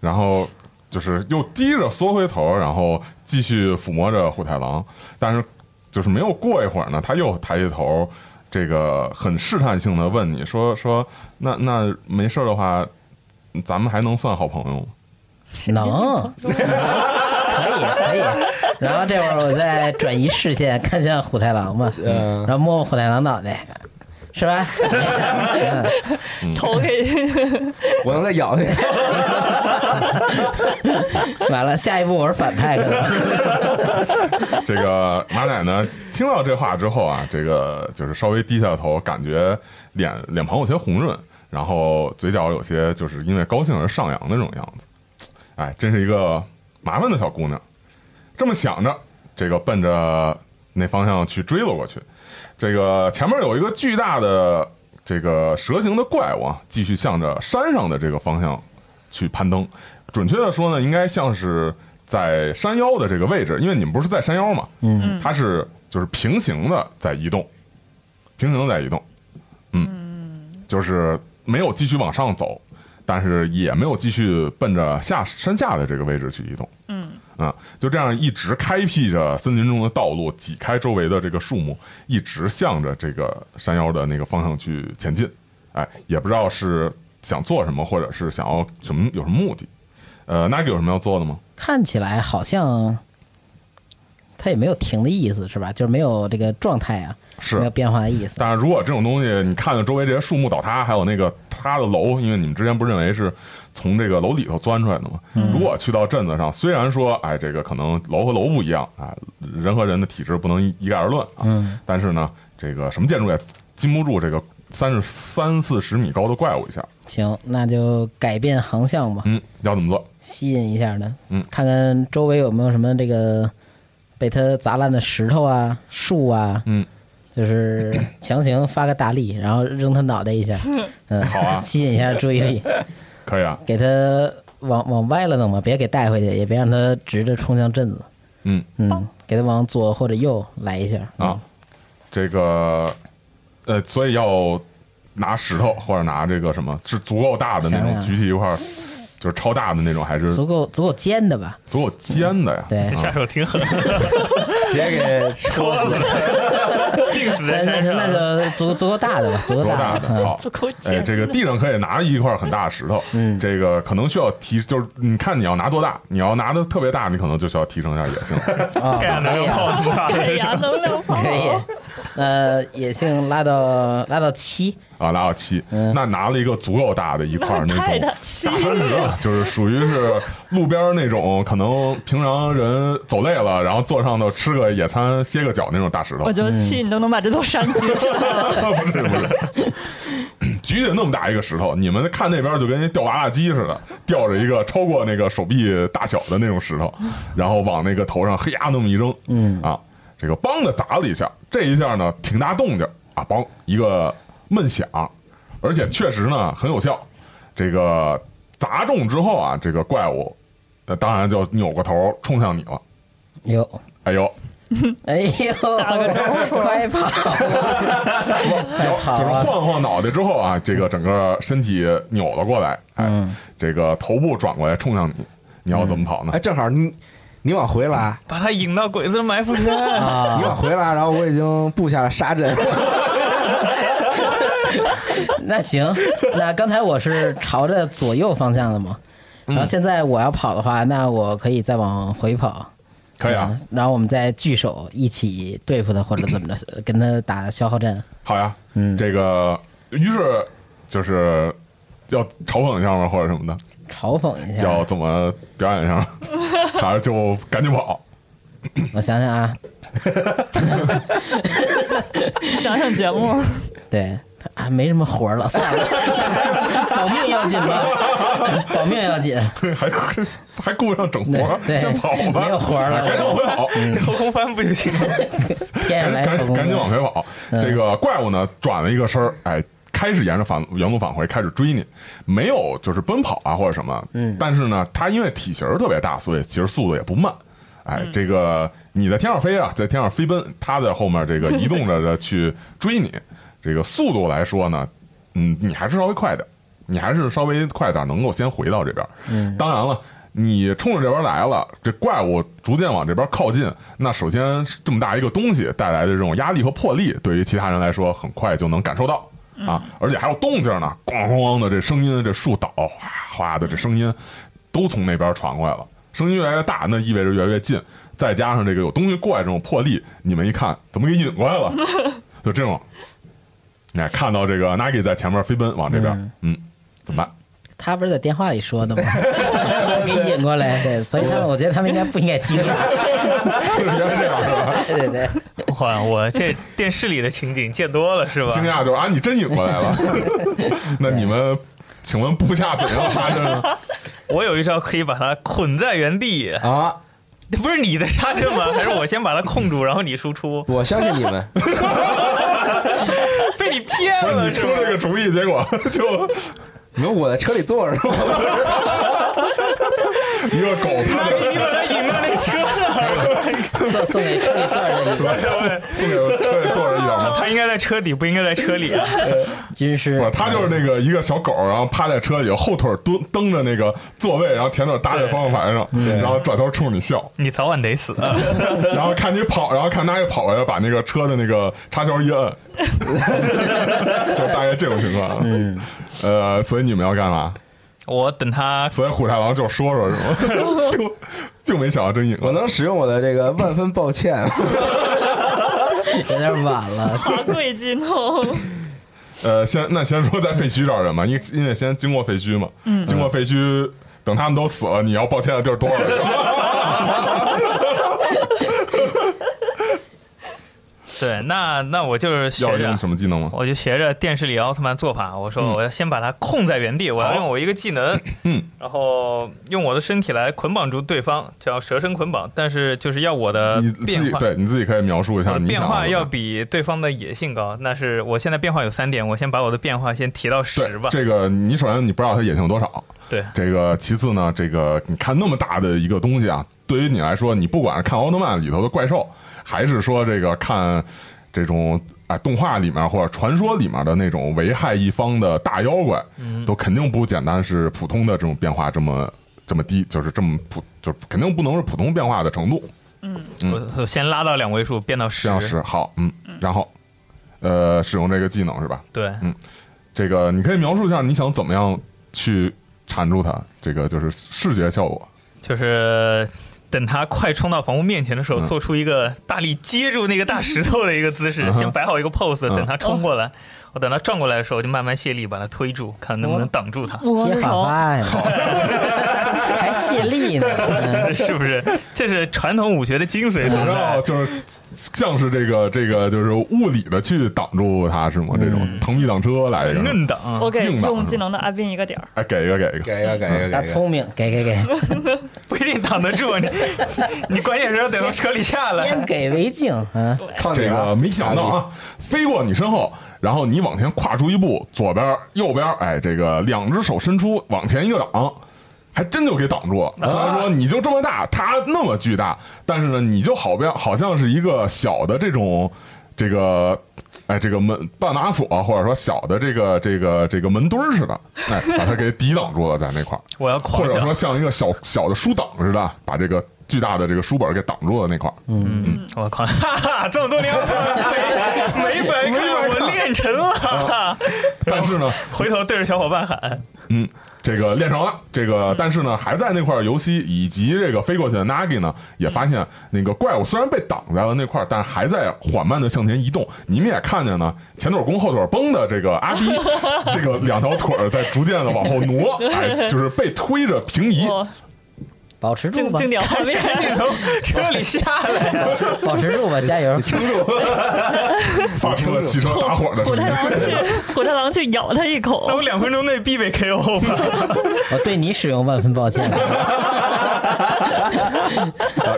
然后就是又低着缩回头，然后继续抚摸着虎太郎，但是就是没有过一会儿呢，他又抬起头，这个很试探性的问你说说那那没事儿的话，咱们还能算好朋友吗？能，可以可以。然后这会儿我再转移视线，看向虎太郎嘛，嗯然后摸摸虎太郎脑袋，是吧？[LAUGHS] 头给 [LAUGHS] 我能再咬你。[LAUGHS] [LAUGHS] 完了，下一步我是反派可能。[LAUGHS] 这个马奶呢，听到这话之后啊，这个就是稍微低下头，感觉脸脸庞有些红润，然后嘴角有些就是因为高兴而上扬的那种样子。哎，真是一个麻烦的小姑娘。这么想着，这个奔着那方向去追了过去。这个前面有一个巨大的这个蛇形的怪物啊，继续向着山上的这个方向去攀登。准确的说呢，应该像是在山腰的这个位置，因为你们不是在山腰嘛，嗯，它是就是平行的在移动，平行的在移动，嗯，就是没有继续往上走，但是也没有继续奔着下山下的这个位置去移动，嗯啊，就这样一直开辟着森林中的道路，挤开周围的这个树木，一直向着这个山腰的那个方向去前进。哎，也不知道是想做什么，或者是想要什么有什么目的。呃 a g 有什么要做的吗？看起来好像他也没有停的意思，是吧？就是没有这个状态啊，是没有变化的意思。但是如果这种东西，你看到周围这些树木倒塌，还有那个塌的楼，因为你们之前不认为是从这个楼里头钻出来的吗？如果去到镇子上，虽然说，哎，这个可能楼和楼不一样，啊，人和人的体质不能一一概而论啊，嗯但是呢，这个什么建筑也禁不住这个三十三四十米高的怪物一下。行，那就改变航向吧，嗯，要怎么做？吸引一下呢。嗯看看周围有没有什么这个被他砸烂的石头啊、树啊，嗯，[CLEARS THROAT] 就是强行发个大力，然后扔他脑袋一下，[LAUGHS] 嗯，好啊 [LAUGHS] 吸引一下注意力，可以啊，给他往往歪了弄吧，别给带回去，也别让他直着冲向镇子。嗯嗯，给他往左或者右来一下啊，这个呃，所以要拿石头或者拿这个什么，是足够大的那种，举起一块儿就是超大的那种，还是足够足够尖的吧？足够尖的呀？对，下手挺狠，直接给戳死。定死那那就。那就足足够大的吧，[LAUGHS] 足够大大的，好。[LAUGHS] 哎，这个地上可以拿一块很大的石头，嗯这个可能需要提，就是你看你要拿多大，你要拿的特别大，你可能就需要提升一下野性。[LAUGHS] 哦，盖亚能量炮这么大的盖亚能量炮，可以，呃，野性拉到拉到七，啊，拉到七，嗯那拿了一个足够大的一块那种气大山石了，就是属于是路边那种可能平常人走累了，然后坐上头吃个野餐、歇个脚那种大石头我。觉得气你都能把这座山举起来了。[LAUGHS] 不是不是，举起那么大一个石头，你们看那边就跟那吊娃娃机似的，吊着一个超过那个手臂大小的那种石头，然后往那个头上嘿呀那么一扔，嗯啊，这个梆的砸了一下，这一下呢挺大动静啊，梆一个闷响，而且确实呢很有效。这个砸中之后啊，这个怪物，呃，当然就扭过头冲向你了。哟，哎呦，哎呦，打个招呼快跑啊！快跑就是啊！晃晃脑袋之后啊，这个整个身体扭了过来，哎，嗯这个头部转过来冲向你，你要怎么跑呢哎，？正好你你往回拉，把他引到鬼子埋伏圈。啊你往回拉，然后我已经布下了杀阵。[LAUGHS] 那行，那刚才我是朝着左右方向的嘛，然后现在我要跑的话，那我可以再往回跑。可以啊，嗯然后我们再聚首一起对付他，或者怎么着，跟他打消耗战。好呀，嗯这个于是就是要嘲讽一下吗？或者什么的？嘲讽一下。要怎么表演一下？[LAUGHS] 还是就赶紧跑？我想想啊，想想节目，对啊，没什么活了，算了，[LAUGHS] 保命要紧吧，保命要紧。还还顾不上整活儿，对对先跑吧，没有活了赶紧往回跑。后空翻不就行了？[LAUGHS] 赶紧赶紧赶紧往回跑。嗯这个怪物呢转了一个身儿，哎，开始沿着返原路返回，开始追你，没有就是奔跑啊或者什么，嗯但是呢，它因为体型儿特别大，所以其实速度也不慢。哎，这个你在天上飞啊，在天上飞奔，它在后面这个移动着的去追你，这个速度来说呢，嗯，你还是稍微快点，你还是稍微快点，能够先回到这边。嗯，当然了，你冲着这边来了，这怪物逐渐往这边靠近，那首先这么大一个东西带来的这种压力和魄力，对于其他人来说，很快就能感受到啊，而且还有动静呢，咣咣咣的这声音，这树倒哗哗的这声音，都从那边传过来了。声音越来越大，那意味着越来越近，再加上这个有东西过来这种魄力，你们一看，怎么给引过来了？[LAUGHS] 就这种，哎，看到这个 Nagi 在前面飞奔往这边，嗯，怎么办？他不是在电话里说的吗？[LAUGHS] 给引过来，对，所以他们我觉得他们应该不应该惊讶。原来这样是吧？对对对，哇，我这电视里的情景见多了是吧？惊讶就是啊，你真引过来了。[LAUGHS] 那你们，请问部下怎样刹车呢？我有一招可以把它捆在原地，啊！不是你的刹车吗？[LAUGHS] 还是我先把它控住，然后你输出？我相信你们，[LAUGHS] 被你骗了你出？了个主意，结果就你说我在车里坐着呢。一个狗趴在你把它引到那车上，[LAUGHS] 送 [LAUGHS] 送给车里坐着的送给车里坐着一点吗？它应该在车底，不应该在车里啊！军 [LAUGHS] 师不是，，他就是那个一个小狗，然后趴在车里，后腿蹲蹬着那个座位，然后前腿搭在方向盘上，然后转头冲你笑，你早晚得死。然后看你跑，然后看他一跑过来，把那个车的那个插销一摁，就大概这种情况。嗯，呃，所以你们要干嘛？我等他所以虎太郎就说说是吗？[LAUGHS] 并并没想到真赢我能使用我的这个万分抱歉。有点晚了。好贵激动，呃，先那先说在废墟找人嘛，因因为先经过废墟嘛，嗯经过废墟，等他们都死了，你要抱歉的地儿多了 [LAUGHS] 是吧。[LAUGHS] 对，那那我就是要学着用，什么技能吗？我就学着电视里奥特曼做法，我说嗯我要先把它控在原地，我要用我一个技能，嗯，然后用我的身体来捆绑住对方，叫蛇身捆绑，但是就是要我的你自变化。己对你自己可以描述一下你变化要比对方的野性高，那是我现在变化有三点，我先把我的变化先提到十吧。这个，你首先你不知道它野性有多少，对，这个其次呢，这个你看那么大的一个东西啊，对于你来说，你不管是看奥特曼里头的怪兽，还是说这个看这种啊动画里面或者传说里面的那种危害一方的大妖怪，都肯定不简单是普通的这种变化这么这么低，就是这么普，就是肯定不能是普通变化的程度。嗯嗯我先拉到两位数，变到十这。样是好，嗯，然后呃，使用这个技能是吧？对，嗯这个你可以描述一下你想怎么样去缠住它，这个就是视觉效果。就是等他快冲到房屋面前的时候，嗯。做出一个大力接住那个大石头的一个姿势，先摆好一个 pose，嗯。等他冲过来。我等他转过来的时候，就慢慢卸力把他推住，看能不能挡住他，我接好发呀，[LAUGHS] [LAUGHS] 还泄力呢。嗯 [LAUGHS] 是不是？这是传统武学的精髓所然后在。[LAUGHS] 就是像是这个这个就是物理的去挡住他是吗？这种螳臂挡车来一个，硬挡，我给用技能的阿斌一个点儿，哎，给一个给一个，给一个，给一个，给一个。大聪明，给给给，不一定挡得住你。你关键是要等从车里下来先。给为敬啊。这个没想到啊，飞过你身后，然后你往前跨出一步，左边右边，哎，这个两只手伸出往前一个挡。还真就给挡住了。虽然说你就这么大，它那么巨大，但是呢，你就好像好像是一个小的这种这个。哎，这个门半拉锁，或者说小的这个这个这个门墩儿似的，哎，把它给抵挡住了，在那块儿，我要或者说，像一个小小的书挡似的，把这个巨大的这个书本给挡住了那块儿。嗯嗯，我靠，哈哈，这么多年 [LAUGHS] 没没白看，我练成了。但是呢，回头对着小伙伴喊，这个练成了，这个但是呢，还在那块儿游戏以及这个飞过去的 Nagi 呢，也发现那个怪物虽然被挡在了那块，但是还在缓慢的向前移动。你们也看见呢，前腿弓后腿绷的这个阿逼，这个两条腿在逐渐的往后挪，哎，就是被推着平移。哦，保持住经吧，经典画面，赶紧从车里下来呀！[LAUGHS] 保持住吧，加油！撑住发出了汽车打火的声音。虎太郎去虎太郎去咬他一口那，我两分钟内必被 KO 吧？[LAUGHS] 我对你使用万分抱歉。啊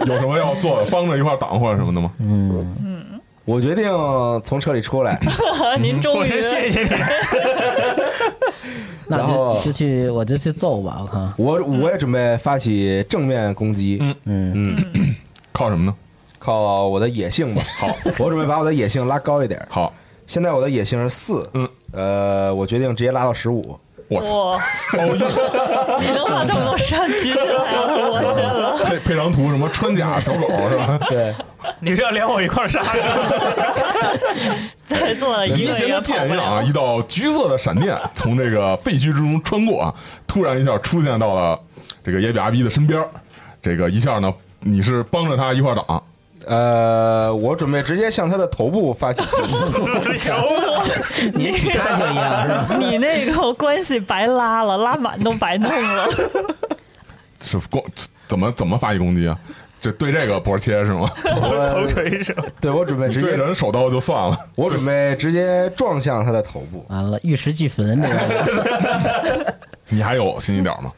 有什么要做的，帮着一块挡或者什么的吗？嗯嗯我决定从车里出来，[LAUGHS] 您终于我先谢谢你。那然后就就去，我就去揍吧，我看。我我也准备发起正面攻击。嗯嗯，嗯，[CLEARS THROAT] 靠什么呢？靠我的野性吧。好，[LAUGHS] 我准备把我的野性拉高一点。好，现在我的野性是四，嗯，呃，我决定直接拉到十五。我操！哇，你能把这么多山举起来了，我信了。配配张图，什么穿甲小狗是吧？[LAUGHS] 对，你是要连我一块儿杀是吧？在座的 [LAUGHS] 一个也跑不剑一样啊，一道橘色的闪电从这个废墟之中穿过啊，突然一下出现到了这个野比阿逼的身边儿。这个一下呢，你是帮着他一块儿挡，呃，我准备直接向他的头部发起 [LAUGHS] 进攻。你皮卡丘一样是吧？[LAUGHS] 你那个关系白拉了，拉满都白弄了。[LAUGHS] 是攻怎么怎么发起攻击啊？就对这个波切是吗？头锤手，对我准备直对接，人手刀就算了，我准备直接撞向他的头部。完了，玉石俱焚这个。你还有新一点吗？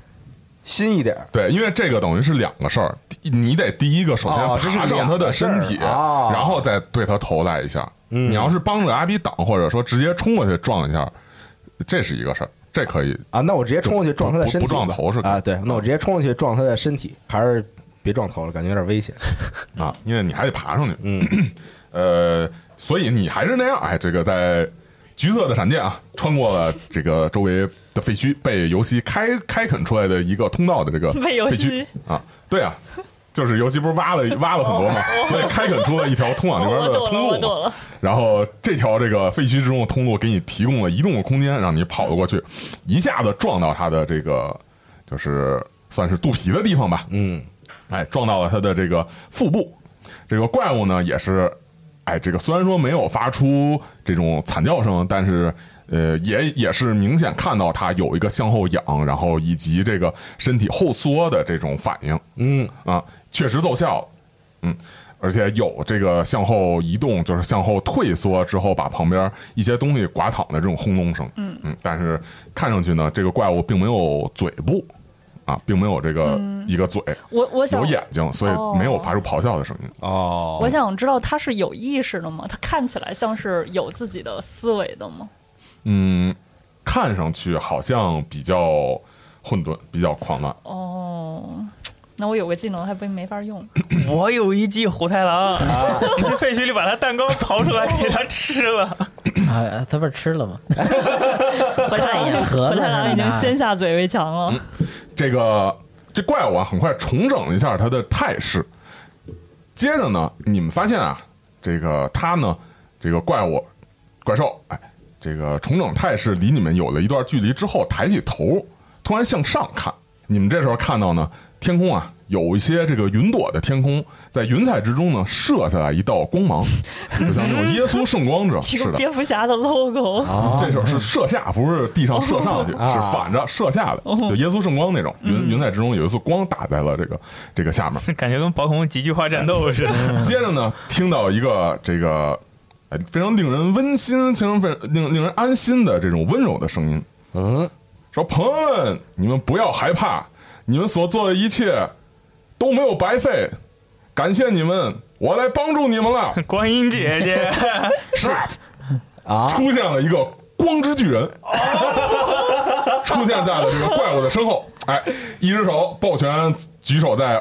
新一点，对，因为这个等于是两个事儿，第你得第一个首先爬上他的身体，然后再对他头来一下。嗯你要是帮着阿比挡，或者说直接冲过去撞一下，这是一个事儿，这可以。啊，那我直接冲过去撞他的身体，不不撞头是啊，对，那我直接冲过去撞他的身体，还是别撞头了，感觉有点危险。[LAUGHS] 啊，因为你还得爬上去。嗯，[CLEARS THROAT] 呃，所以你还是那样，哎，这个在橘色的闪电啊，穿过了这个周围的废墟，被游戏开开垦出来的一个通道的这个 [LAUGHS] 废墟啊，对啊。就是游戏不是挖了挖了很多嘛，[LAUGHS] 所以开垦出了一条通往那边的通路。然后这条这个废墟之中的通路给你提供了移动的空间，让你跑了过去，一下子撞到它的这个就是算是肚皮的地方吧。嗯，哎，撞到了它的这个腹部。这个怪物呢，也是，哎，这个虽然说没有发出这种惨叫声，但是呃，也也是明显看到它有一个向后仰，然后以及这个身体后缩的这种反应嗯，啊，确实奏效，嗯。而且有这个向后移动，就是向后退缩之后，把旁边一些东西刮躺的这种轰隆声。嗯嗯，但是看上去呢，这个怪物并没有嘴部，啊，并没有这个一个嘴，我我想有眼睛，所以没有发出咆哮的声音。哦，我想知道他是有意识的吗？他看起来像是有自己的思维的吗？嗯，看上去好像比较混沌，比较狂乱。哦，那我有个技能还不没法用。[COUGHS] 我有一记虎太郎，你去废墟里把他蛋糕刨出来给他吃了。啊，[COUGHS] 他不是吃了吗？看一眼盒虎太郎已经先下嘴为强了。这个这怪物啊，很快重整了一下它的态势。接着呢，你们发现啊，这个他呢，这个怪物怪兽，哎，这个重整态势离你们有了一段距离之后，抬起头，突然向上看。你们这时候看到呢，天空啊，有一些这个云朵的天空，在云彩之中呢，射下来一道光芒，[LAUGHS] 就像那种耶稣圣光者提个似的。蝙蝠侠的 logo，这时候是射下，不是地上射上去，哦是反着射下的，就耶稣圣光那种。云云彩之中有一束光打在了这个这个下面。[LAUGHS] 感觉跟宝可梦极具化战斗似的。[LAUGHS] 接着呢，听到一个这个哎非常令人温馨、非常非常令令人安心的这种温柔的声音，嗯，说：“朋友们，你们不要害怕，你们所做的一切都没有白费，感谢你们，我来帮助你们了。”观音姐姐，[LAUGHS] 是啊，出现了一个光之巨人，[LAUGHS] 出现在了这个怪物的身后。哎，一只手抱拳举手在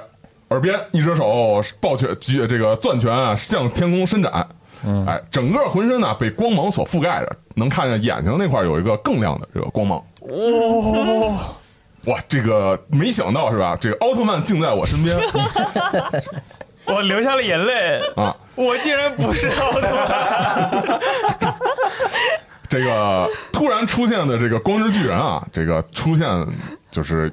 耳边，一只手抱拳举这个攥拳啊向天空伸展。哎，整个浑身呢被光芒所覆盖着，能看见眼睛那块有一个更亮的这个光芒。哦，哇，这个没想到是吧？这个奥特曼竟在我身边 [LAUGHS] 我流下了眼泪。啊！我竟然不是奥特曼，这个突然出现的这个光之巨人啊，这个出现就是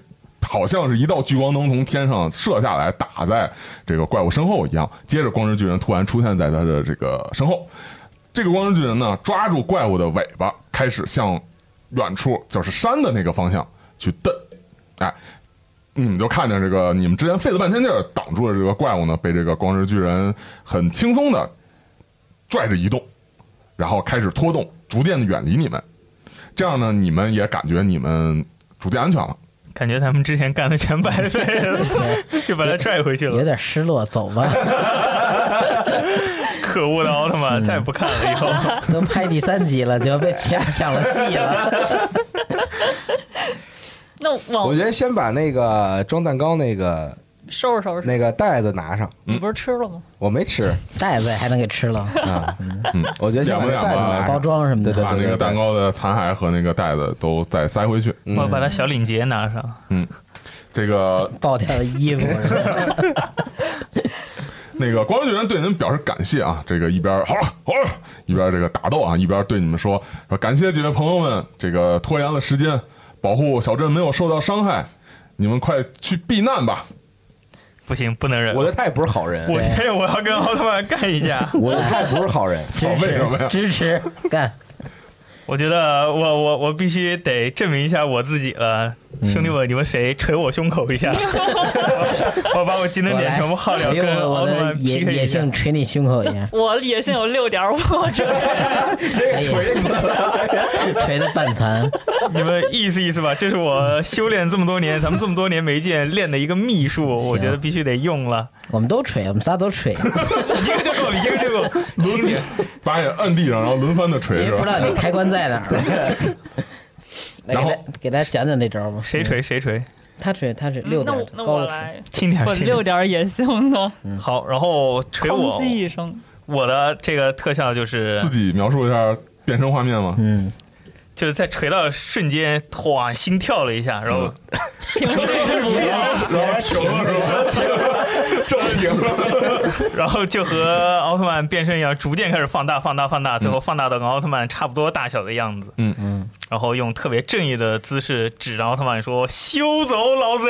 好像是一道聚光灯从天上射下来，打在这个怪物身后一样。接着，光之巨人突然出现在他的这个身后。这个光之巨人呢，抓住怪物的尾巴，开始向远处，就是山的那个方向去蹬。哎，你们就看见这个，你们之前费了半天劲儿挡住了这个怪物呢，被这个光之巨人很轻松的拽着移动，然后开始拖动，逐渐的远离你们。这样呢，你们也感觉你们逐渐安全了。感觉他们之前干的全白费了，[LAUGHS] 就把他拽回去了有了。点失落，走吧。[LAUGHS] 可恶的奥特曼，再也不看了，以后。[LAUGHS] 都拍第三集了，就被抢抢了戏了。我觉得先把那个装蛋糕那个收拾收拾。那个袋子拿上，你不是吃了吗？我没吃袋子还能给吃了，啊。嗯，我觉得先把那袋子包。装什么的。对把那个蛋糕的残骸和那个袋子都再塞回去。嗯我把他小领结拿上。嗯这个爆掉的衣服？[LAUGHS] 那个光之巨人对你们表示感谢啊，这个一边好了好了，一边这个打斗啊，一边对你们说说感谢几位朋友们，这个拖延了时间，保护小镇没有受到伤害，你们快去避难吧。不行，不能忍。我觉得他也不是好人，我觉得我要跟奥特曼干一架。我觉得他也不是好人。支为什么呀持支持干。我觉得我我我必须得证明一下我自己了，兄弟们，你们谁捶我胸口一下？[LAUGHS] 我把我技能点全部耗掉，我用跟我的奥特曼野 PK 野。性捶你胸口一下，[LAUGHS] 我野性有六点五，这可以捶的半残。你们意思意思吧，这是我修炼这么多年，咱们这么多年没见练的一个秘术，我觉得必须得用了。我们都锤，我们仨都锤，[LAUGHS] 一个就够，一个就够，轻点。把你摁地上，然后轮番的锤是吧？也不知道你开关在哪儿。来然后给大家讲讲这招吧。谁锤谁锤，他锤，他锤六点那我，那高。我来，轻点，我。六点也行的，好，然后锤哐我叽，一声，我的这个特效就是自己描述一下变身画面吗？嗯，就是在锤到瞬间，哇，心跳了一下，然后停不住不了。然后停了是吧？这么停了。然后就和奥特曼变身一样，逐渐开始放大、放大、放大，最后放大到跟奥特曼差不多大小的样子。嗯嗯，然后用特别正义的姿势指着奥特曼说：“休走，老贼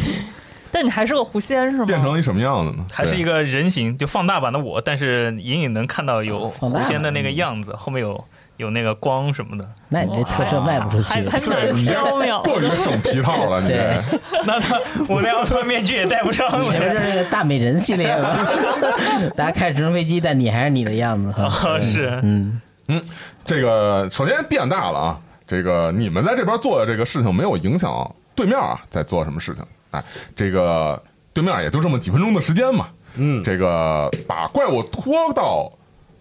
[LAUGHS] 但你还是个狐仙是吗？变成一什么样子呢？！”还是一个人形，就放大版的我，但是隐隐能看到有狐仙的那个样子，后面有有那个光什么的。那你这特色卖不出去还。还蛮飘渺过于的。省皮套了，你。那他我那奥特曼面具也戴不上你这不。是那个大美人系列吗？[LAUGHS] 大家开直升飞机，但你还是你的样子哈。啊，是，嗯，这个首先变大了啊，这个你们在这边做的这个事情没有影响对面啊在做什么事情，哎，这个对面也就这么几分钟的时间嘛，嗯，这个把怪物拖到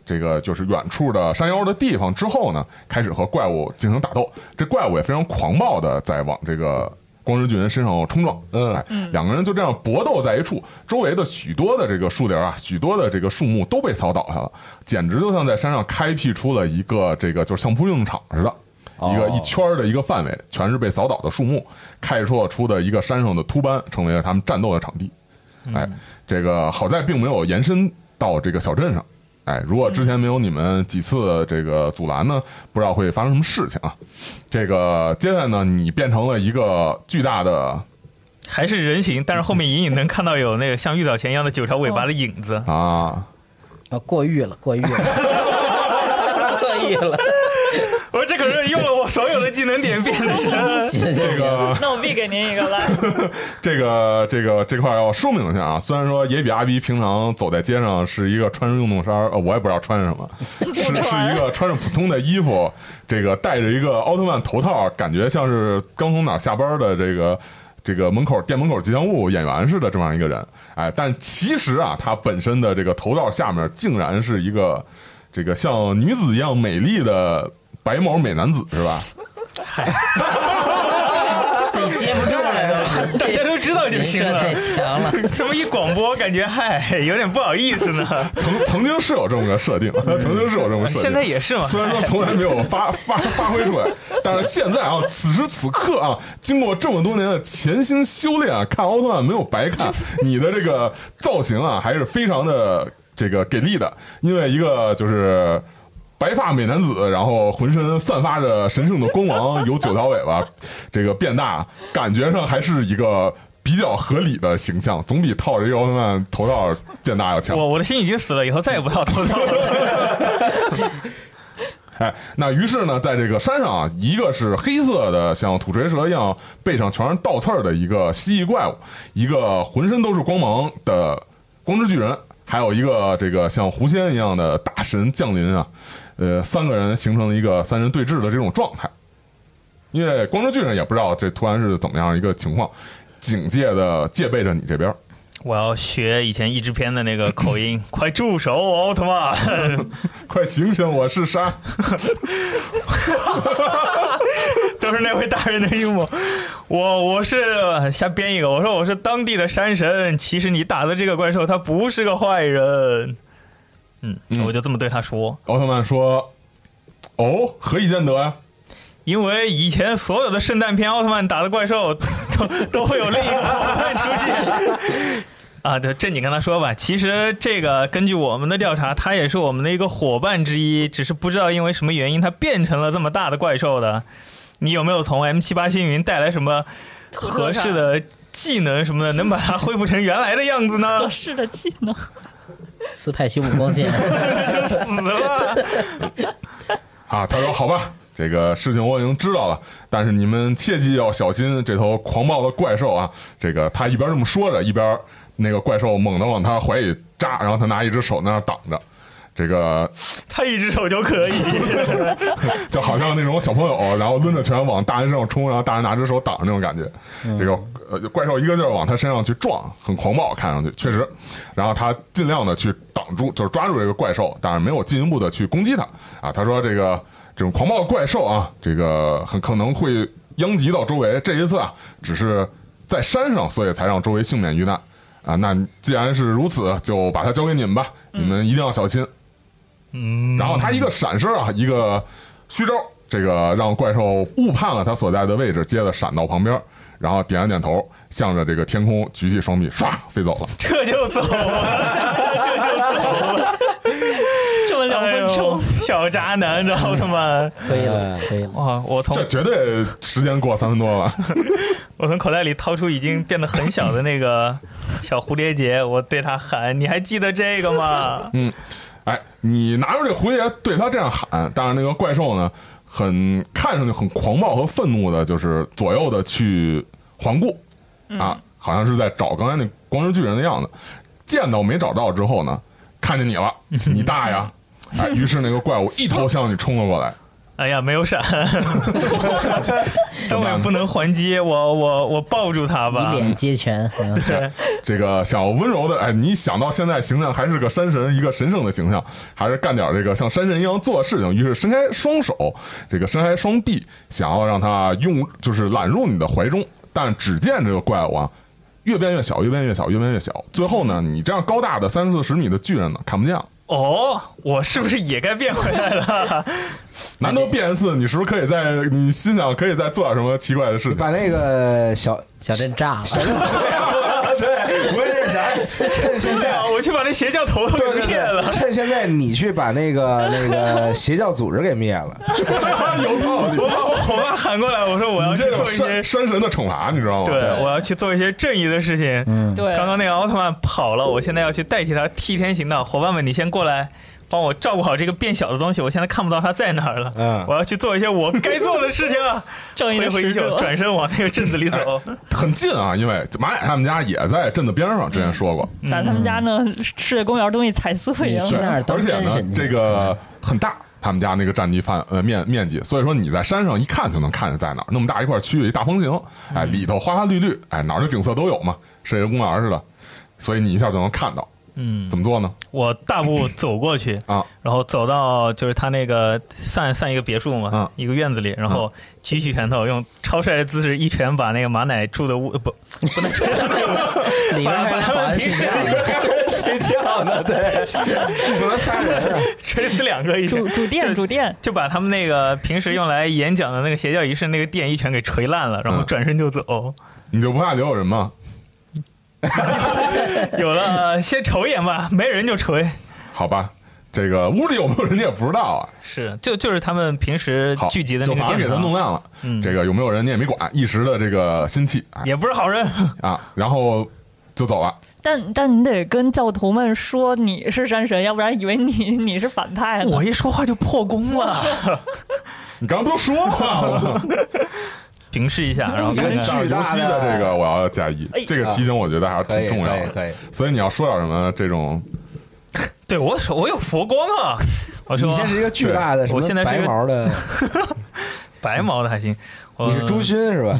这个就是远处的山腰的地方之后呢，开始和怪物进行打斗，这怪物也非常狂暴的在往这个。光之巨人身上冲撞，嗯哎，两个人就这样搏斗在一处，周围的许多的这个树林啊，许多的这个树木都被扫倒下了，简直就像在山上开辟出了一个这个就是相扑运动场似的，一个哦一圈的一个范围，全是被扫倒的树木，开拓出的一个山上的凸斑，成为了他们战斗的场地。哎，这个好在并没有延伸到这个小镇上。哎，如果之前没有你们几次这个阻拦呢，不知道会发生什么事情啊。这个接下来呢，你变成了一个巨大的还是人形，但是后面隐隐能看到有那个像玉藻前一样的九条尾巴的影子。啊，啊，过誉了，过誉了，[LAUGHS] 过誉了。我 [LAUGHS] 这可是用了我所有的技能点变的这个那我必给您一个来。[LAUGHS] 这个这个这块儿要说明一下啊，虽然说也比阿比平常走在街上是一个穿着运动衫儿，呃，我也不知道穿什么，[LAUGHS] 是是一个穿着普通的衣服，这个戴着一个奥特曼头套，感觉像是刚从哪儿下班的这个。这个门口店门口吉祥物演员似的这么样一个人，哎，但其实啊，他本身的这个头套下面竟然是一个这个像女子一样美丽的白毛美男子，是吧？[LAUGHS] 自己接不住了都。[LAUGHS] 大家都知道就人行了设太。强了，[LAUGHS] 这么一广播，感觉嗨，有点不好意思呢。曾曾经是有这么个设定，曾经是有这么个设定，现在也是嘛。虽然说从来没有发发发挥出来，但是现在啊，此时此刻啊，经过这么多年的潜心修炼啊，看奥特曼没有白看，你的这个造型啊，还是非常的这个给力的。因为一个就是白发美男子，然后浑身散发着神圣的光芒，有九条尾巴，这个变大，感觉上还是一个比较合理的形象，总比套着一个奥特曼头套变大要强。我我的心已经死了，以后再也不套头套了。哎，那于是呢，在这个山上啊，一个是黑色的，像土锤蛇一样背上全是倒刺儿的一个蜥蜴怪物，一个浑身都是光芒的光之巨人，还有一个这个像狐仙一样的大神降临啊，呃，三个人形成了一个三人对峙的这种状态。因为光之巨人也不知道这突然是怎么样一个情况，警戒的戒备着你这边。我要学以前译制片的那个口音，[LAUGHS] 快住手，奥特曼！[LAUGHS] 快醒醒，我是山。[LAUGHS] 都是那位大人的阴谋。我我是瞎编一个，我说我是当地的山神，其实你打的这个怪兽他不是个坏人。嗯，嗯我就这么对他说，奥特曼说：“哦，何以见得呀？因为以前所有的圣诞片奥特曼打的怪兽 [LAUGHS] 都都会有另一个奥特曼出现。[LAUGHS] 啊，对，正经跟他说吧。其实这个根据我们的调查，他也是我们的一个伙伴之一，只是不知道因为什么原因，他变成了这么大的怪兽的。你有没有从 M 七八星云带来什么合适的技能什么的，能把它恢复成原来的样子呢合？适的技能。[LAUGHS] 斯派修姆光线，死了！啊，他说：“好吧，这个事情我已经知道了，但是你们切记要小心这头狂暴的怪兽啊！”这个他一边这么说着，一边那个怪兽猛地往他怀里扎，然后他拿一只手在那挡着，这个他一只手就可以。[LAUGHS] 就好像那种小朋友，然后抡着拳往大人身上冲，然后大人拿只手挡着那种感觉。这个呃怪兽一个劲儿往他身上去撞，很狂暴，看上去确实。然后他尽量的去挡住，就是抓住这个怪兽，但是没有进一步的去攻击他啊。他说这个这种狂暴的怪兽啊，这个很可能会殃及到周围。这一次啊，只是在山上，所以才让周围幸免于难啊。那既然是如此，就把它交给你们吧，你们一定要小心。嗯，然后他一个闪身啊，一个虚招，这个让怪兽误判了他所在的位置，接着闪到旁边，然后点了点头，向着这个天空举起双臂，唰飞走了。[LAUGHS] 这就走了，这就走了。这么两分钟，哎小渣男，这奥特曼。亏了可以了。哇！我从这绝对时间过三分多了。[LAUGHS] 我从口袋里掏出已经变得很小的那个小蝴蝶结，我对他喊：“你还记得这个吗哎，你拿着这蝴蝶对他这样喊，但是那个怪兽呢，很看上去很狂暴和愤怒的，就是左右的去环顾，啊，好像是在找刚才那光之巨人的样子。见到没找到之后呢，看见你了，你大呀！哎，于是那个怪物一头向你冲了过来。？”哎呀，没有闪，[LAUGHS] 但我也不能还击，我我我抱住他吧以。脸接拳，嗯对，[LAUGHS] 这个想温柔的，哎，你想到现在形象还是个山神，一个神圣的形象，还是干点这个像山神一样做的事情。于是伸开双手，这个伸开双臂，想要让他用，就是揽入你的怀中。但只见这个怪物啊，越变越小，越变越小，越变越小。最后呢，你这样高大的三四十米的巨人呢，看不见了。哦，我是不是也该变回来了？[LAUGHS] 难得变一次，你是不是可以在你心想可以再做点什么奇怪的事情？把那个小小镇炸了。[LAUGHS] 趁现在啊，我去把那邪教头头给灭了对，。趁现在你去把那个 [LAUGHS] 那个邪教组织给灭了。[LAUGHS] 有道理。我把我伙伴喊过来，我说我要去做一些山，山神的惩罚，你知道吗？对，我要去做一些正义的事情。嗯，对，刚刚那个奥特曼跑了，我现在要去代替他替天行道。伙伴们，你先过来帮我照顾好这个变小的东西，我现在看不到它在哪儿了。嗯我要去做一些我该做的事情啊！[LAUGHS] 正义挥挥衣袖，的使者，转身往那个镇子里走。很近啊，因为马雅他们家也在镇子边上，之前说过。[LAUGHS] 在他们家呢，世界公园都给你踩碎了你去。那儿当而且呢这个很大，他们家那个占地范呃面面积，所以说你在山上一看就能看见在哪儿，那么大一块区域，一大风景，哎，里头花花绿绿，哎，哪儿的景色都有嘛，世界公园似的，所以你一下就能看到。嗯，怎么做呢？我大步走过去啊，然后走到就是他那个算算一个别墅嘛，嗯一个院子里，然后举起拳头，用超帅的姿势一拳把那个马奶住的屋 [LAUGHS] 不不能住，里面还有俩保安睡觉呢。睡觉呢？[LAUGHS] 对，不能杀人啊！锤死两个一拳主。主店就主殿，就把他们那个平时用来演讲的那个邪教仪式那个殿一拳给锤烂了，然后嗯转身就走。你就不怕留有人吗？[LAUGHS] 有了，先瞅一眼吧，没人就锤。好吧，这个屋里有没有人你也不知道啊。是，就就是他们平时，聚集的那个就反正给，他弄亮了。嗯这个有没有人你也没管，一时的这个心气哎也不是好人。[LAUGHS] 啊，然后就走了。但但你得跟教徒们说你是山神，要不然以为你你是反派。我一说话就破功了，[LAUGHS] 你刚刚不都说了吗？平视一下，然后看看。巨大的但是游戏的这个我要加一哎，这个提醒我觉得还是挺重要的。可以。所以你要说点什么这种 [LAUGHS] 对我手我有佛光啊，我说你现在是一个巨大的 [LAUGHS] 我现在是个毛的，[LAUGHS] 白毛的还行，你是朱勋是吧？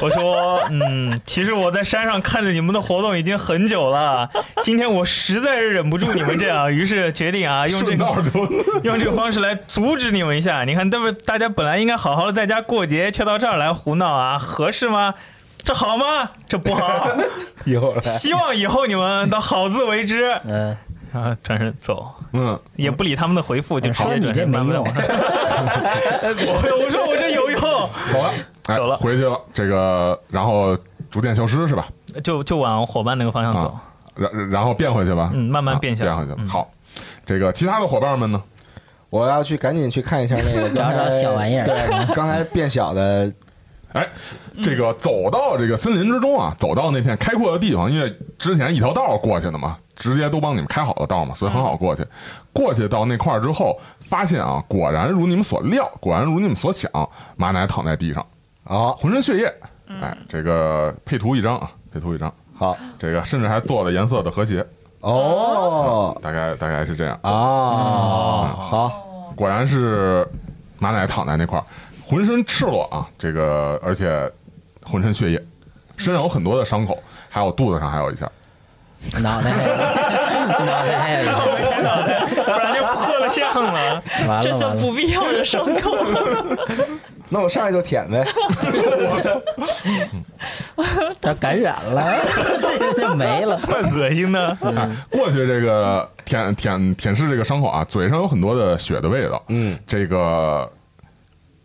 我说，嗯，其实我在山上看着你们的活动已经很久了，今天我实在是忍不住你们这样，[LAUGHS] 于是决定啊，用这个 [LAUGHS] 用这个方式来阻止你们一下。你看，这不大家本来应该好好的在家过节，却到这儿来胡闹啊，合适吗？这好吗？这不好。[LAUGHS] 以后希望以后你们都好自为之。嗯，然后转身走，嗯，也不理他们的回复，就直接说你转身慢慢这没用往上。我我说我这有用，走了，哎走了回去了。这个然后逐渐消失是吧？就就往伙伴那个方向走啊。然然后变回去吧，嗯慢慢啊变下来变回去。嗯好，这个其他的伙伴们呢？我要去赶紧去看一下那个 [LAUGHS] 找找小玩意儿对，刚才变小的，哎，这个走到这个森林之中啊，走到那片开阔的地方，因为之前一条道过去的嘛，直接都帮你们开好的道嘛，所以很好过去。过去到那块儿之后，发现啊，果然如你们所料，果然如你们所想，马奶躺在地上，哦，浑身血液。哎，这个配图一张啊，配图一张，好这个甚至还做了颜色的和谐，哦大概大概是这样。啊，好，果然是马奶躺在那块儿，浑身赤裸啊，这个而且浑身血液，身上有很多的伤口，还有肚子上还有一下。脑袋 [LAUGHS] 脑袋还有一个，不然就破了相了。这是完了完了，不必要的伤口。那我上来就舔呗。[LAUGHS] 他感染了，[LAUGHS] 这就没了。怪恶心的。哎，过去这个舔舔舔舐这个伤口啊，嘴上有很多的血的味道。嗯，这个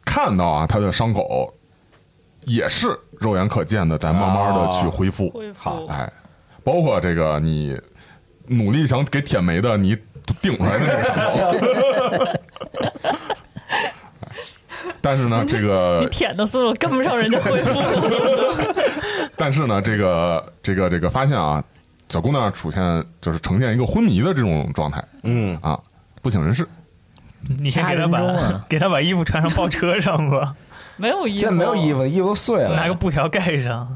看到啊，他的伤口也是肉眼可见的，在慢慢的去恢复。恢复好哎，包括这个你努力想给舔没的，你顶出来的那个伤口。[LAUGHS] [LAUGHS] 但是呢，这个你舔的速度跟不上人家恢复。但是呢，这个这个这个发现啊，小姑娘出现就是呈现一个昏迷的这种状态嗯，啊，不省人事。你先给他掐人中把啊 [LAUGHS] 给他把衣服穿上抱车上吧，没有衣服，现在没有衣服，衣服都碎了。拿个布条盖上。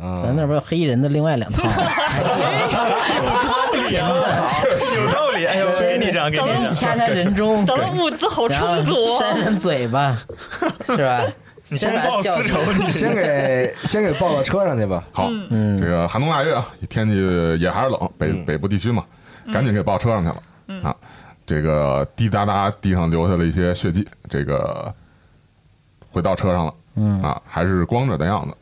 嗯咱那边有黑人的另外两套，[LAUGHS] [LAUGHS] 有道理，哎呦，给你一张，给你一张。先掐掐人中，咱们物资好充足啊。扇扇嘴巴，是吧？你先报私仇，你 [LAUGHS] 先给先给抱到车上去吧。好，嗯这个寒冬腊月啊，天气也还是冷，北、嗯北部地区嘛，赶紧给抱车上去了、啊。这个滴答答地上留下了一些血迹，这个回到车上了，嗯啊，还是光着的样子。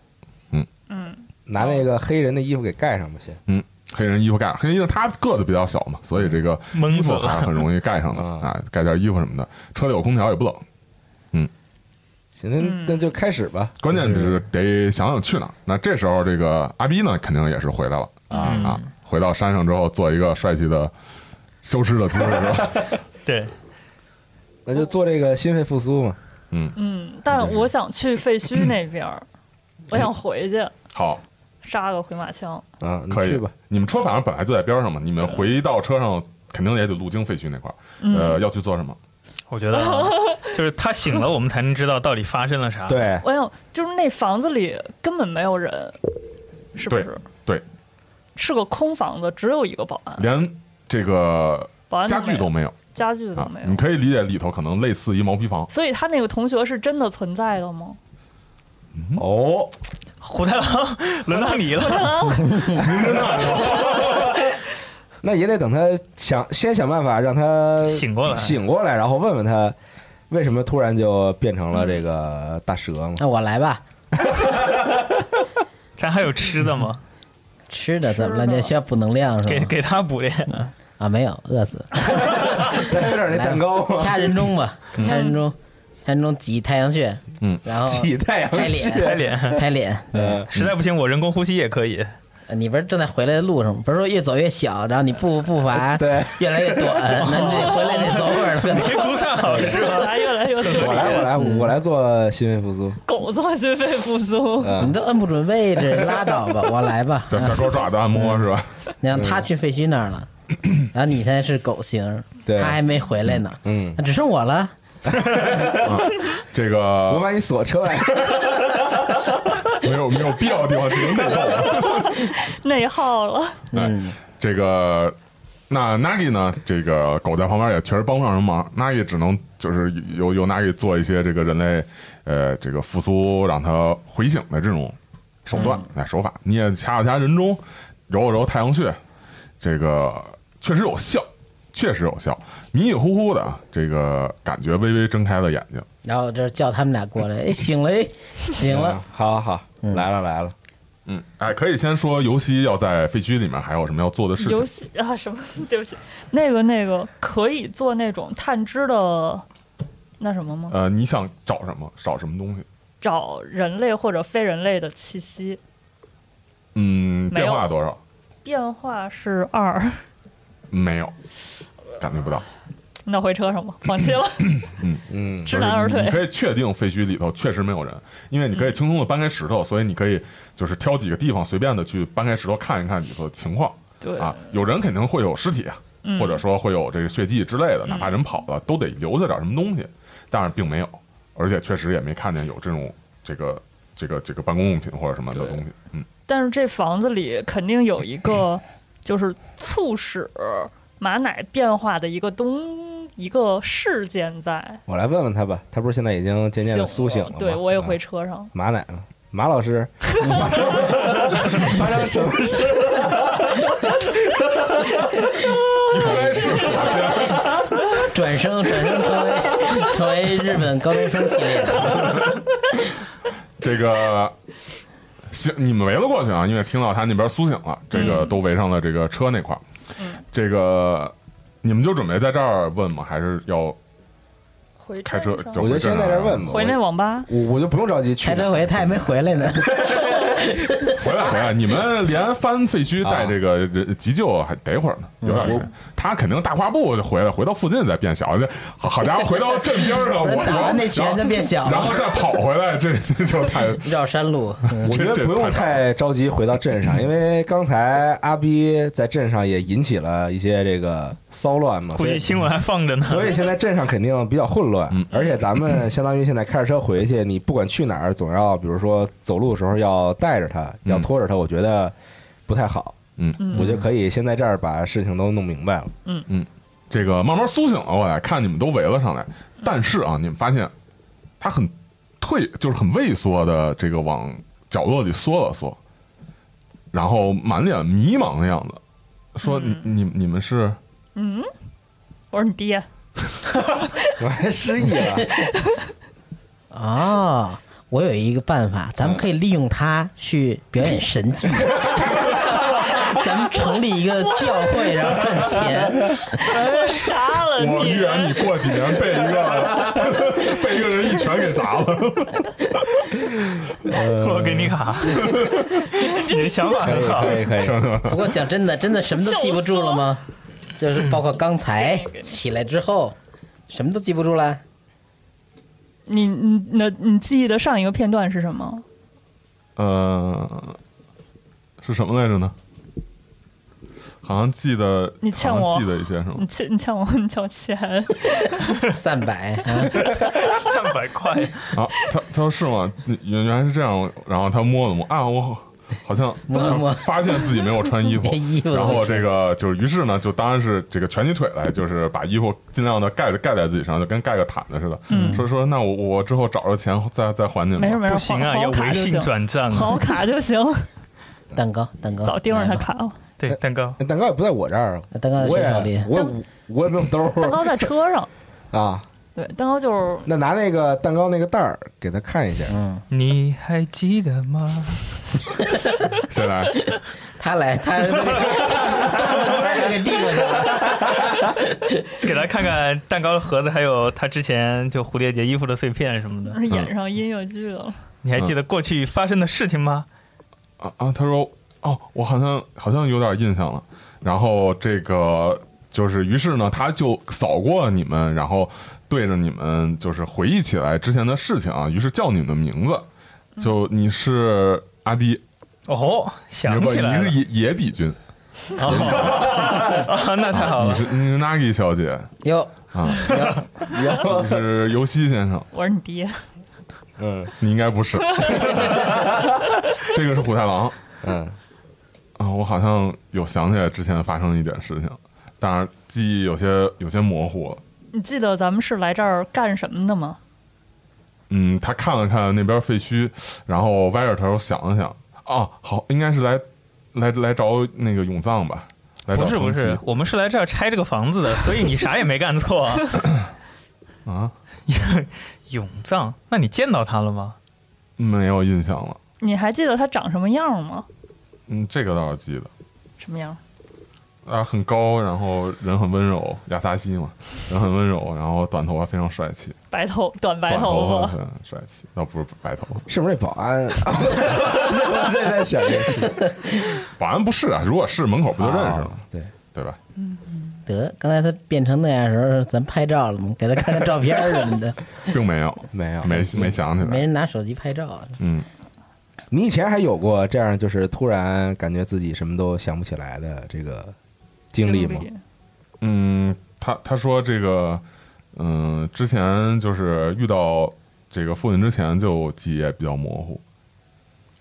嗯嗯拿那个黑人的衣服给盖上吧，先。嗯，黑人衣服盖，黑人衣服他个子比较小嘛，所以这个衣服还是很容易盖上的嗯。啊，盖件衣服什么的。车里有空调也不冷，嗯。行，那那就开始吧。关键就是得想想去哪。那这时候这个阿逼呢，肯定也是回来了。嗯。啊，回到山上之后做一个帅气的消失的姿势是吧？[LAUGHS] 对，那就做这个心肺复苏嘛。嗯。嗯，但我想去废墟那边，[LAUGHS] 我想回去。好，杀个回马枪。啊，可以吧。你们车反正本来就在边上嘛，你们回到车上 [LAUGHS] 肯定也得路经废墟那块儿，嗯呃，要去做什么？我觉得啊 [LAUGHS] 就是他醒了，我们才能知道到底发生了啥。，对，我想就是那房子里根本没有人，是不是？对，是个空房子，只有一个保安，连这个保安家具都没有家具都啊没，有。你可以理解里头可能类似于毛坯房。所以他那个同学是真的存在的吗？哦，虎太郎，[LAUGHS] 轮到你了。那也得等他想先想办法让他醒过来醒过来，然后问问他为什么突然就变成了这个大蛇嘛。那我来吧，[LAUGHS] 咱还有吃的吗？吃的怎么了？你需要补能量是吧？给给他补点。啊，没有，饿死。[LAUGHS] 咱有点那蛋糕吗？掐人中吧，掐人中，掐人中挤太阳穴，嗯，然后挤太阳拍脸穴拍脸，拍脸，嗯，实在不行我人工呼吸也可以。你不是正在回来的路上吗？不是说越走越小，然后你步步伐 [LAUGHS] 对越来越短，那你回来得走会儿 [LAUGHS] 了。你估算好是越吧？来越来越我来，我来，我来做心肺复苏。狗做心肺复苏，你嗯，都摁不准位置，拉倒吧，我来吧。叫小狗爪子按摩是吧？你让他去废墟那儿了，然后你现在是狗型，对他还没回来呢，嗯，那只剩我了。[LAUGHS] 这个我把你锁车外。[LAUGHS] 没有没有必要的地方进行内斗。[LAUGHS] 内耗了。嗯，这个那 Nagi 呢？这个狗在旁边也确实帮不上什么忙，Nagi 只能就是由由 Nagi 做一些这个人类呃这个复苏让它回醒的这种手段哎手法，你也掐了掐人中，揉了揉太阳穴，这个确实有效，确实有效，迷迷糊糊的，这个感觉微微睁开了眼睛。然后这叫他们俩过来，[LAUGHS] 哎，醒了，哎，醒了。嗯好好好，来了来了。嗯，哎，可以先说游戏要在废墟里面还有什么要做的事情游？戏啊，什么？对不起，那个那个可以做那种探知的那什么吗？呃，你想找什么？找什么东西？找人类或者非人类的气息。嗯，变化多少？变化是二，没有，感觉不到。那回车上吧，[CLEARS THROAT] 放弃了，嗯。嗯，知难而退。你你可以确定废墟里头确实没有人，因为你可以轻松的搬开石头，所以你可以就是挑几个地方随便的去搬开石头看一看里头的情况。对。啊。有人肯定会有尸体啊，嗯。或者说会有这个血迹之类的，哪怕人跑了，都得留下点什么东西，但是并没有，而且确实也没看见有这种这个这个这个办公用品或者什么的东西。嗯，但是这房子里肯定有一个，就是促使马奶变化的一个东一个事件在。我来问问他吧，他不是现在已经渐渐的苏醒了吗？对我也啊回车上。马奶呢？马老师，[LAUGHS] 发生什么事？应该是昨天。转生转生成为成为日本高中生系列的，[LAUGHS] 这个行，你们围了过去啊，因为听到他那边苏醒了，这个都围上了这个车那块儿。这个你们就准备在这儿问吗？还是要回开车我觉得先在这儿问吧。回那网吧。我我就不用着急去开车回他也没回来呢。[LAUGHS] 回来回来？你们连翻废墟带这个急救还得会儿呢，有点。他肯定大跨步就回来，回到附近再变小。这好好家伙，回到镇边上，我 [LAUGHS] 打完那钱就变小，然后再跑回来，这 [LAUGHS] 就太绕山路。[LAUGHS] 我觉得不用太着急回到镇上，因为刚才阿逼在镇上也引起了一些这个骚乱嘛，所以估计新闻还放着呢。所以现在镇上肯定比较混乱嗯，而且咱们相当于现在开着车回去，你不管去哪儿，总要比如说走路的时候要带着他，要拖着他，我觉得不太好。嗯。嗯。我就可以先在这儿把事情都弄明白了。嗯。嗯。这个慢慢苏醒了我来，看你们都围了上来，但是啊，你们发现他很退，就是很畏缩的，这个往角落里缩了缩，然后满脸迷茫的样子，说：“你你你们是？嗯，我是你爹，[LAUGHS] 我还失忆了，[LAUGHS] 啊，我有一个办法，咱们可以利用它去表演神迹。[LAUGHS] 咱们成立一个教会，[LAUGHS] 然后赚钱。我杀了我！预言你过几年被一个 [LAUGHS] 被一个人一拳给砸了。[LAUGHS] 我给你卡，你的想法很好。可以可以。不过讲真的，真的什么都记不住了吗？就是包括刚才起来之后，什么都记不住了。你你那你记得上一个片段是什么？呃，是什么来着呢？好像记得，你欠我记得一些什么你？欠你欠我你欠我钱，[LAUGHS] 三百啊，[LAUGHS] 三百块，啊，他他说是吗？原原来是这样，然后他摸了摸啊，我好像摸了摸发现自己没有穿衣服 [LAUGHS] 衣，服然后这个就是于是呢，就当然是这个蜷起腿来，就是把衣服尽量的盖盖在自己身上，就跟盖个毯子似的。嗯说说那我我之后找着钱再再还你们。没事没事，不行啊，要微信，转账啊。好卡就行，蛋糕蛋糕，早盯着他。卡了。对，蛋糕。蛋糕也不在我这儿啊，蛋糕在我谁手里也？我我也没有兜蛋糕在车上，啊。[LAUGHS] 对，蛋糕就是那拿那个蛋糕那个袋儿给他看一下，嗯，你还记得吗？[LAUGHS] 谁来？[LAUGHS] 他来，他给递过去了。给他看看蛋糕的盒子，还有他之前就蝴蝶结衣服的碎片什么的。演上音乐剧了。你还记得过去发生的事情吗？啊啊！他说哦，我好像好像有点印象了。然后这个就是，于是呢，他就扫过你们，然后对着你们就是回忆起来之前的事情啊，于是叫你们的名字，就你是阿迪，哦，想起来了。不你是野野比君，哦。啊，[LAUGHS] 那太好了。你是你是 Nagi 小姐。哟，啊，哟，你是游戏先生，我是你爹，嗯你应该不是，[LAUGHS] 这个是虎太郎。嗯，啊，我好像有想起来之前发生的一点事情，但是记忆有些有些模糊了。你记得咱们是来这儿干什么的吗？嗯，他看了看那边废墟，然后歪着头想了想，啊，好，应该是来来来找那个永藏吧？来找不是不是，我们是来这儿拆这个房子的，所以你啥也没干错。[LAUGHS] [LAUGHS] 啊，永藏，那你见到他了吗？没有印象了。你还记得他长什么样吗？嗯，这个倒是记得。什么样？啊，很高，然后人很温柔，亚萨西嘛，人很温柔，然后短头发非常帅气，白头短白短头头发，很帅气，倒不是白头发。是不是那保安？[LAUGHS] 我现在想这事，[LAUGHS] 保安不是啊，如果是门口不就认识了啊，对，对吧？嗯得，刚才他变成那样的时候，咱拍照了吗？给他看看照片什么的，[LAUGHS] 并没有，没有没没想起来没。人拿手机拍照。嗯，你以前还有过这样，就是突然感觉自己什么都想不起来的这个经历吗？嗯，他他说这个，嗯，之前就是遇到这个父亲之前就记忆也比较模糊。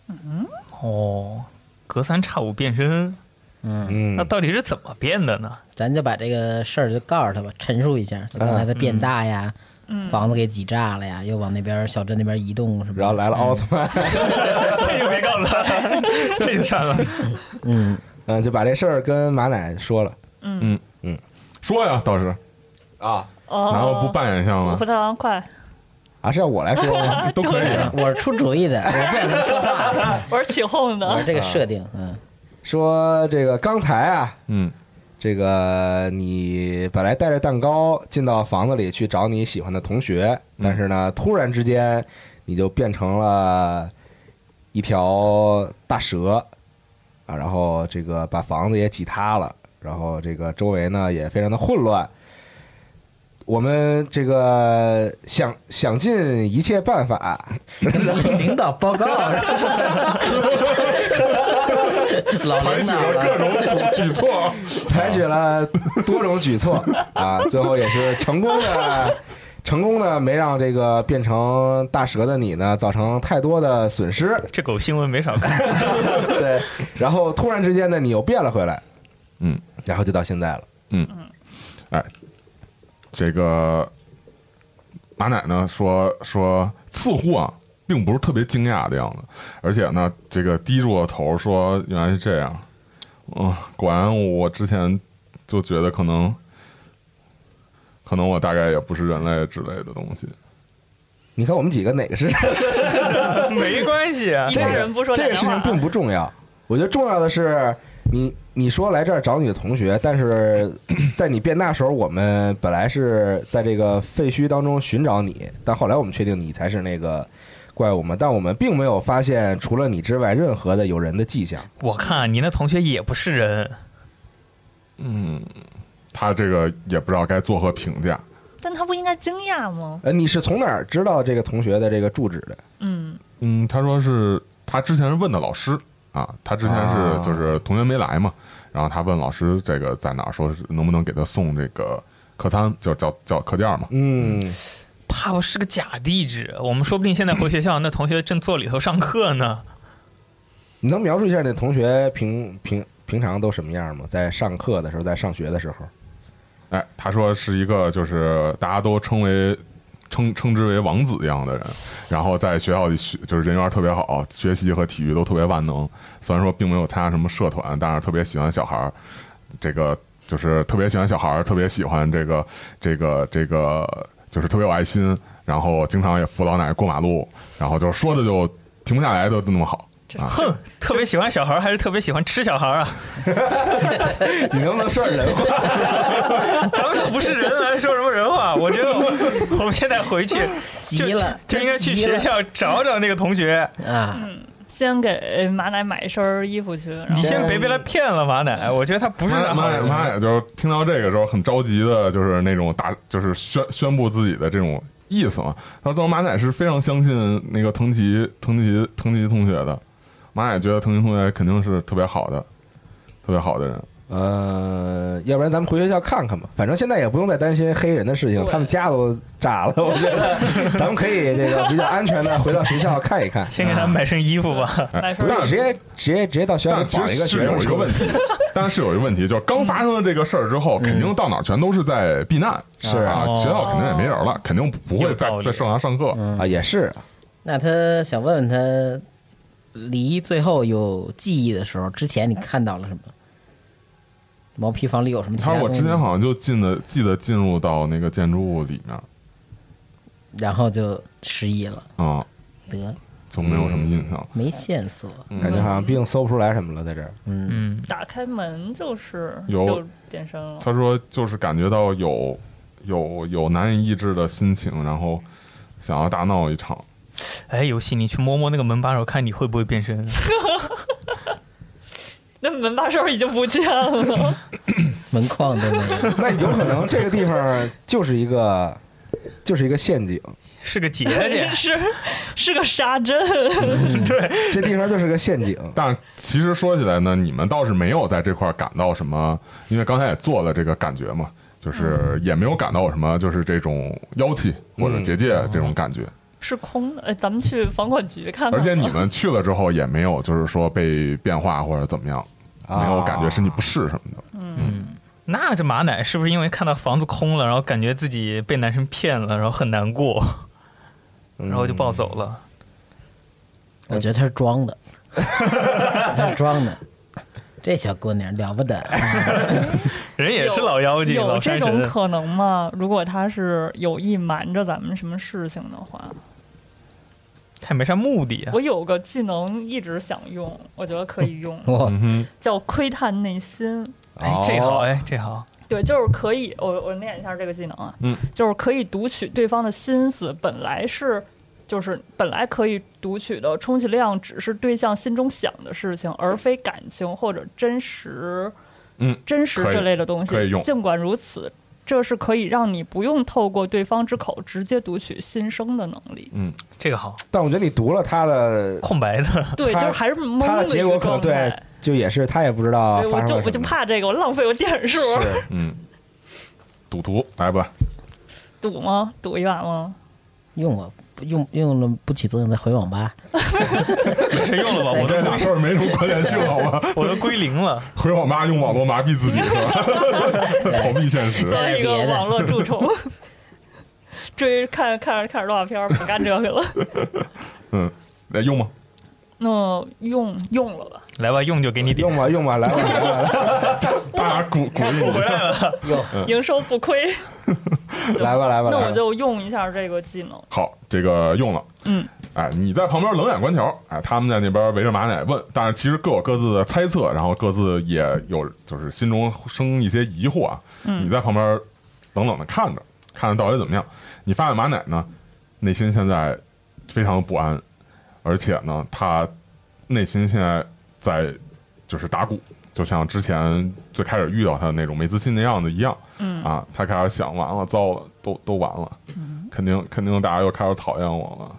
嗯哦，隔三差五变身，嗯，那嗯，到底是怎么变的呢？咱就把这个事儿就告诉他吧，陈述一下。就刚才他变大呀，嗯，房子给挤炸了呀，又往那边小镇那边移动，是吧？然后来了奥特曼，[LAUGHS] 这就没告诉他，[LAUGHS] 这就算了。嗯，嗯，就把这事儿跟马奶说了。嗯。嗯。说呀，倒是，啊。然后不扮演像吗虎？太郎快，啊，是要我来说吗？[LAUGHS] 都可以啊。我是出主意的，我不想说话。我是起哄的，我是这个设定，嗯，说这个刚才啊，嗯这个你本来带着蛋糕进到房子里去找你喜欢的同学，但是呢，突然之间你就变成了一条大蛇啊，然后这个把房子也挤塌了，然后这个周围呢也非常的混乱。我们这个想想尽一切办法，[LAUGHS] 领导报告，老 [LAUGHS] [LAUGHS] 采取了各，种举举措。[LAUGHS] 采取了多种举措啊，最后也是成功的，成功的没让这个变成大蛇的你呢造成太多的损失。这狗新闻没少看。对，然后突然之间呢，你又变了回来，嗯，然后就到现在了。嗯，哎这个马奶呢说说，似乎啊，并不是特别惊讶的样子，而且呢，这个低住了头说，原来是这样。嗯，果然我之前就觉得可能，可能我大概也不是人类之类的东西。你看我们几个哪个是？没关系啊一，个人不说这个事情并不重要，我觉得重要的是你你说来这儿找你的同学，但是在你变大时候，我们本来是在这个废墟当中寻找你，但后来我们确定你才是那个怪我们，但我们并没有发现除了你之外任何的有人的迹象。我看你那同学也不是人，嗯，他这个也不知道该作何评价。但他不应该惊讶吗？呃，你是从哪儿知道这个同学的这个住址的？嗯，嗯，他说是他之前是问的老师啊，他之前啊是就是同学没来嘛，然后他问老师这个在哪儿，说是能不能给他送这个客餐，就叫叫课件嘛。嗯，怕不是个假地址。我们说不定现在回学校，那同学正坐里头上课呢。你能描述一下那同学平平平常都什么样吗？在上课的时候，在上学的时候？哎，他说是一个就是大家都称为称称之为王子一样的人，然后在学校里学就是人缘特别好，学习和体育都特别万能。虽然说并没有参加什么社团，但是特别喜欢小孩儿，这个就是特别喜欢小孩儿，特别喜欢这个这个这个就是特别有爱心，然后经常也扶老奶奶过马路，然后就说的就停不下来的那么好。啊，哼，特别喜欢小孩还是特别喜欢吃小孩啊？[LAUGHS] 你能不能说点人话？咱们又不是人，还说什么人话？[LAUGHS] 我觉得我我们现在回去就急了，就应该去学校找找那个同学。啊！先给马奶买一身衣服去，然后你先别被他骗了，马奶，我觉得他不是妈啥好人。妈妈也就是听到这个时候很着急的，就是那种大，就是宣宣布自己的这种意思嘛。他说马奶是非常相信那个藤崎藤崎藤崎同学的，马奶觉得藤崎同学肯定是特别好的，特别好的人。呃，要不然咱们回学校看看吧。反正现在也不用再担心黑人的事情，他们家都炸了。[LAUGHS] 我觉得咱们可以这个比较安全的回到学校看一看。先给他们买身衣服吧。哎，买身但直接直接直接到学校绑一个实是有学生车一个问题，但是是有一个问题，就是刚发生了这个事儿之后，肯定到哪儿全都是在避难，是啊，哦学校肯定也没人了，肯定不会再在正常上课。啊，也是那他想问问他，离最后有记忆的时候，之前你看到了什么？毛坯房里有什么其他说我？之前好像就进的记得进入到那个建筑物里面然后就失忆了，啊，得就没有什么印象。没线索。嗯感觉好像并搜不出来什么了，在这儿。嗯，嗯，打开门就是有就变身了。他说就是感觉到有有有难以抑制的心情，然后想要大闹一场。哎，游戏，你去摸摸那个门把手，看你会不会变身。[LAUGHS] 那门把手已经不见了，[COUGHS] 门框都没有。[LAUGHS] 那有可能这个地方就是一个就是一个陷阱，是个结界，[LAUGHS] 是是个沙阵。对这地方就是个陷阱。但其实说起来呢，你们倒是没有在这块儿感到什么，因为刚才也做了这个感觉嘛，就是也没有感到什么，就是这种妖气或者结界这种感觉。是空的，哎，咱们去房管局看看。而且你们去了之后也没有，就是说被变化或者怎么样，啊没有感觉身体不适什么的。嗯那这马奶是不是因为看到房子空了，然后感觉自己被男生骗了，然后很难过，然后就暴走了？我觉得他是装的，[LAUGHS] 他是装的。这小姑娘了不得，[LAUGHS] 人也是老妖精，有这种。可能吗？如果他是有意瞒着咱们什么事情的话，他也没啥目的啊。我有个技能一直想用，我觉得可以用，叫窥探内心。哎，这好，哎，这好。对，就是可以，我我念一下这个技能啊，嗯，就是可以读取对方的心思，本来是。就是本来可以读取的，充其量只是对象心中想的事情，而非感情或者真实，嗯，真实这类的东西。尽管如此，这是可以让你不用透过对方之口直接读取心声的能力。嗯，这个好，但我觉得你读了他的，空白的。[LAUGHS] 对，就是还是懵他的结果可能对。，就也是他也不知道对，我就我就怕这个，我浪费我点数。是嗯，赌徒来吧，赌吗？赌一把吗？用我用用了不起作用，再回网吧。没事用了吧？我这都俩事儿没什么关联性，[LAUGHS] 好吧？我都归零了。回网吧用网络麻痹自己是吧？[LAUGHS] [LAUGHS] 逃避现实。做一个网络蛀虫，追看看着看着动画片不干这个了。嗯，来用吗？那用用了吧？来吧，用就给你点用。吧用吧，来吧来吧大家鼓鼓励补回来了，营收不亏。来 [LAUGHS] 吧来吧，来吧那我就用一下这个技能。好，这个用了。嗯，哎，你在旁边冷眼观瞧，哎，他们在那边围着马奶问，但是其实各有各自的猜测，然后各自也有就是心中生一些疑惑啊。嗯你在旁边冷冷的看着，看着到底怎么样。你发现马奶呢，内心现在非常的不安，而且呢，他内心现在在就是打鼓，就像之前最开始遇到他的那种没自信的样子一样。嗯啊，他开始想，完了，糟了，都都完了，肯定肯定大家又开始讨厌我了。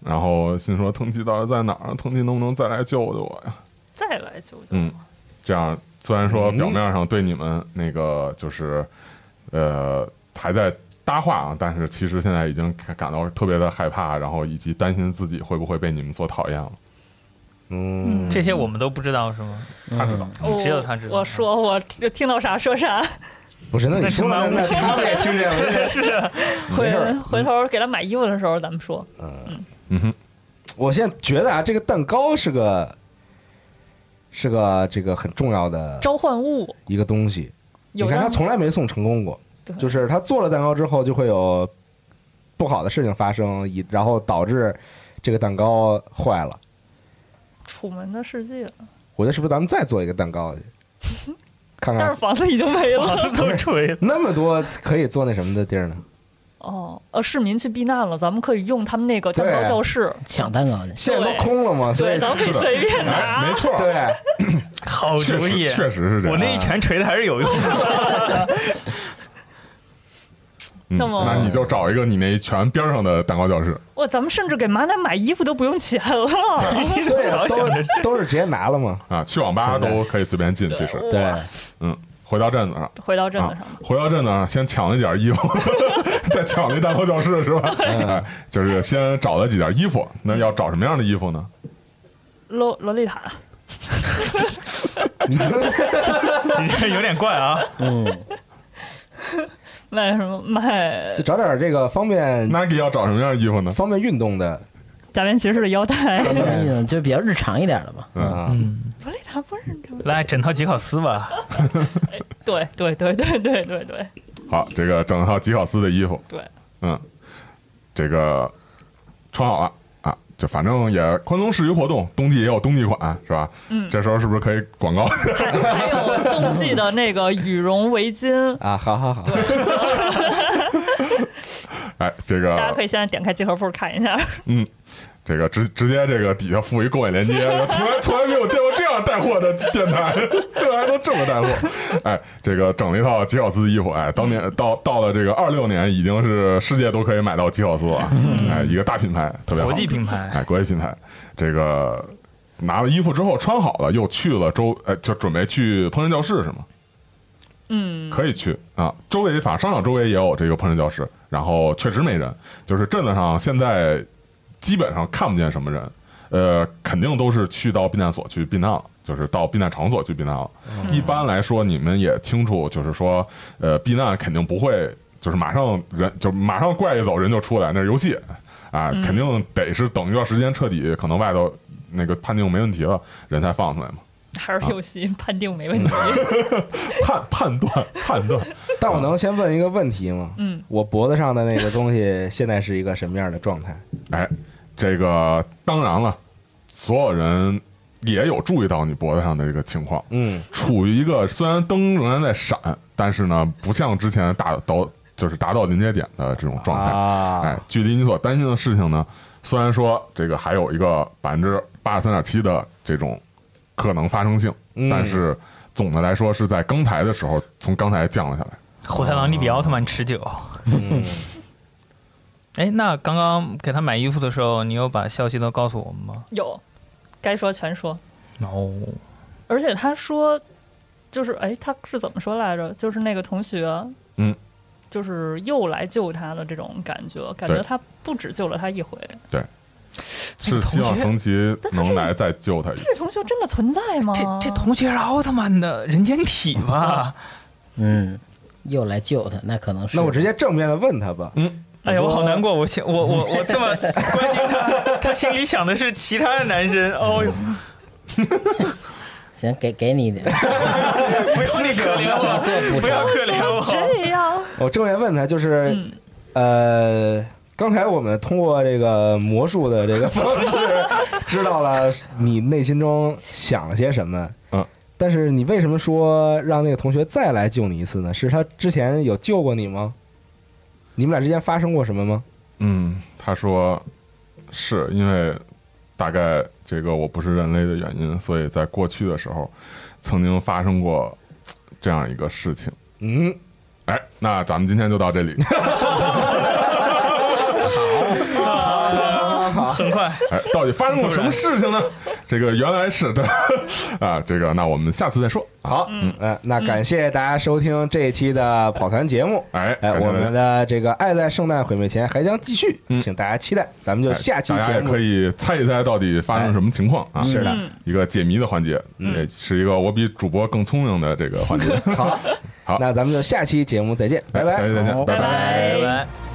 然后心说，藤崎到底在哪儿？藤崎能不能再来救救我呀？再来救救。嗯，这样虽然说表面上对你们那个就是，呃，还在搭话啊，但是其实现在已经感感到特别的害怕，然后以及担心自己会不会被你们所讨厌了。嗯，这些我们都不知道是吗？他知道，我只有他知道我说，我就听到啥说啥。不是，那你说了，那他们也听见了。[LAUGHS] 是啊，回没事回头给他买衣服的时候，咱们说。嗯哼，我现在觉得啊，这个蛋糕是个是个这个很重要的召唤物一个东西。你看，他从来没送成功过，对就是他做了蛋糕之后，就会有不好的事情发生，以然后导致这个蛋糕坏了。楚门的世界，我觉得是不是咱们再做一个蛋糕去，[LAUGHS] 看看但是房子已经没了。[LAUGHS] 都吹了。那么多可以做那什么的地儿呢？哦，呃，市民去避难了，咱们可以用他们那个蛋糕教室，抢蛋糕去。现在都空了嘛，所对，以咱们可以随便哎，拿。没错，对，好主意，确实是这样。我那一拳锤的还是有用的。[LAUGHS] 嗯那么那你就找一个你那一拳边上的蛋糕教室，哇，咱们甚至给马奶买衣服都不用钱了。对，[LAUGHS] 老想着都都是直接拿了嘛。啊，去网吧都可以随便进。其实，对，嗯，回到镇子上，回到镇子啊上，，回到镇子上先抢了几件衣服，[LAUGHS] 再抢那蛋糕教室是吧？就是先找了几件衣服，那要找什么样的衣服呢？洛洛丽塔，你这 [LAUGHS] 你这有点怪啊！嗯，卖什么卖就找点这个方便 Nike 要找什么样的衣服呢？方便运动的假面骑士的腰带？嗯就比较日常一点的吧。嗯，啊。洛丽塔不是这么？来，整套吉考斯吧。[LAUGHS] 对对对对对对对好，这个整套吉考斯的衣服，对，嗯，这个穿好了啊，就反正也宽松适宜活动，冬季也有冬季款是吧？嗯这时候是不是可以广告？还还有冬季的那个羽绒围巾，[LAUGHS] 啊，好好好，[LAUGHS] 哎，这个大家可以现在点开集合铺看一下。嗯，这个直直接这个底下附一购买链接，[LAUGHS] 从来从来没有见过这样带货的电台，[LAUGHS] 竟然还能这么带货！哎，这个整了一套吉考斯的衣服，哎，当年到到了这个二六年，已经是世界都可以买到吉考斯了，哎，一个大品牌，特别好。国际品牌。哎，国际品牌。这个拿了衣服之后穿好了，又去了周，哎，就准备去烹饪教室是吗？嗯，可以去啊，周围反正商场周围也有这个烹饪教室，然后确实没人，就是镇子上现在基本上看不见什么人，呃，肯定都是去到避难所去避难了，就是到避难场所去避难了。一般来说，你们也清楚，就是说，呃，避难肯定不会就是马上人就马上怪一走人就出来，那是游戏啊，肯定得是等一段时间彻底可能外头那个判定没问题了，人才放出来嘛。还是游戏判定没问题。[LAUGHS] 判判断判断，[LAUGHS] 但我能先问一个问题吗？嗯，我脖子上的那个东西现在是一个什么样的状态？哎，这个当然了，所有人也有注意到你脖子上的这个情况，嗯，处于一个虽然灯仍然在闪，但是呢，不像之前达到就是达到临界点的这种状态。啊，哎，距离你所担心的事情呢，虽然说这个还有一个百分之八十三点七的这种可能发生性，嗯但是总的来说是在刚才的时候从刚才降了下来。火太狼，你比奥特曼持久。嗯，哎，那刚刚给他买衣服的时候，你有把消息都告诉我们吗？有，该说全说。哦，而且他说，就是哎，他是怎么说来着？就是那个同学，嗯，就是又来救他的这种感觉，感觉他不止救了他一回。对是希望藤崎能来再救他一次。这同学真的存在吗？这这同学是奥特曼的人间体吧？嗯，又来救他，那可能是。那我直接正面的问他吧。哎呀，我好难过，我心我我我这么 [LAUGHS] 关心他，他心里想的是其他的男生。[LAUGHS] 哦哟，[LAUGHS] 行，给给你一点，不是可怜我，不要。可怜我。这样，我正面问他，就是嗯，呃，刚才我们通过这个魔术的这个方式，知道了你内心中想了些什么。嗯，但是你为什么说让那个同学再来救你一次呢？是他之前有救过你吗？你们俩之间发生过什么吗？嗯，他说是因为大概这个我不是人类的原因，所以在过去的时候曾经发生过这样一个事情。嗯，哎，那咱们今天就到这里。[LAUGHS] 好，好，好很快，哎，到底发生过什么事情呢？这个原来是的。[LAUGHS] 啊，这个那我们下次再说。好，嗯，呃，那感谢大家收听这一期的跑团节目。哎，哎，我们的这个爱在圣诞毁灭前还将继续，嗯。请大家期待。咱们就哎下期节目。大家可以猜一猜到底发生什么情况啊？是的。嗯。一个解谜的环节，也是一个我比主播更聪明的这个环节。好，好。那咱们就下期节目再见，拜拜。哎下。期再见，拜拜。拜拜。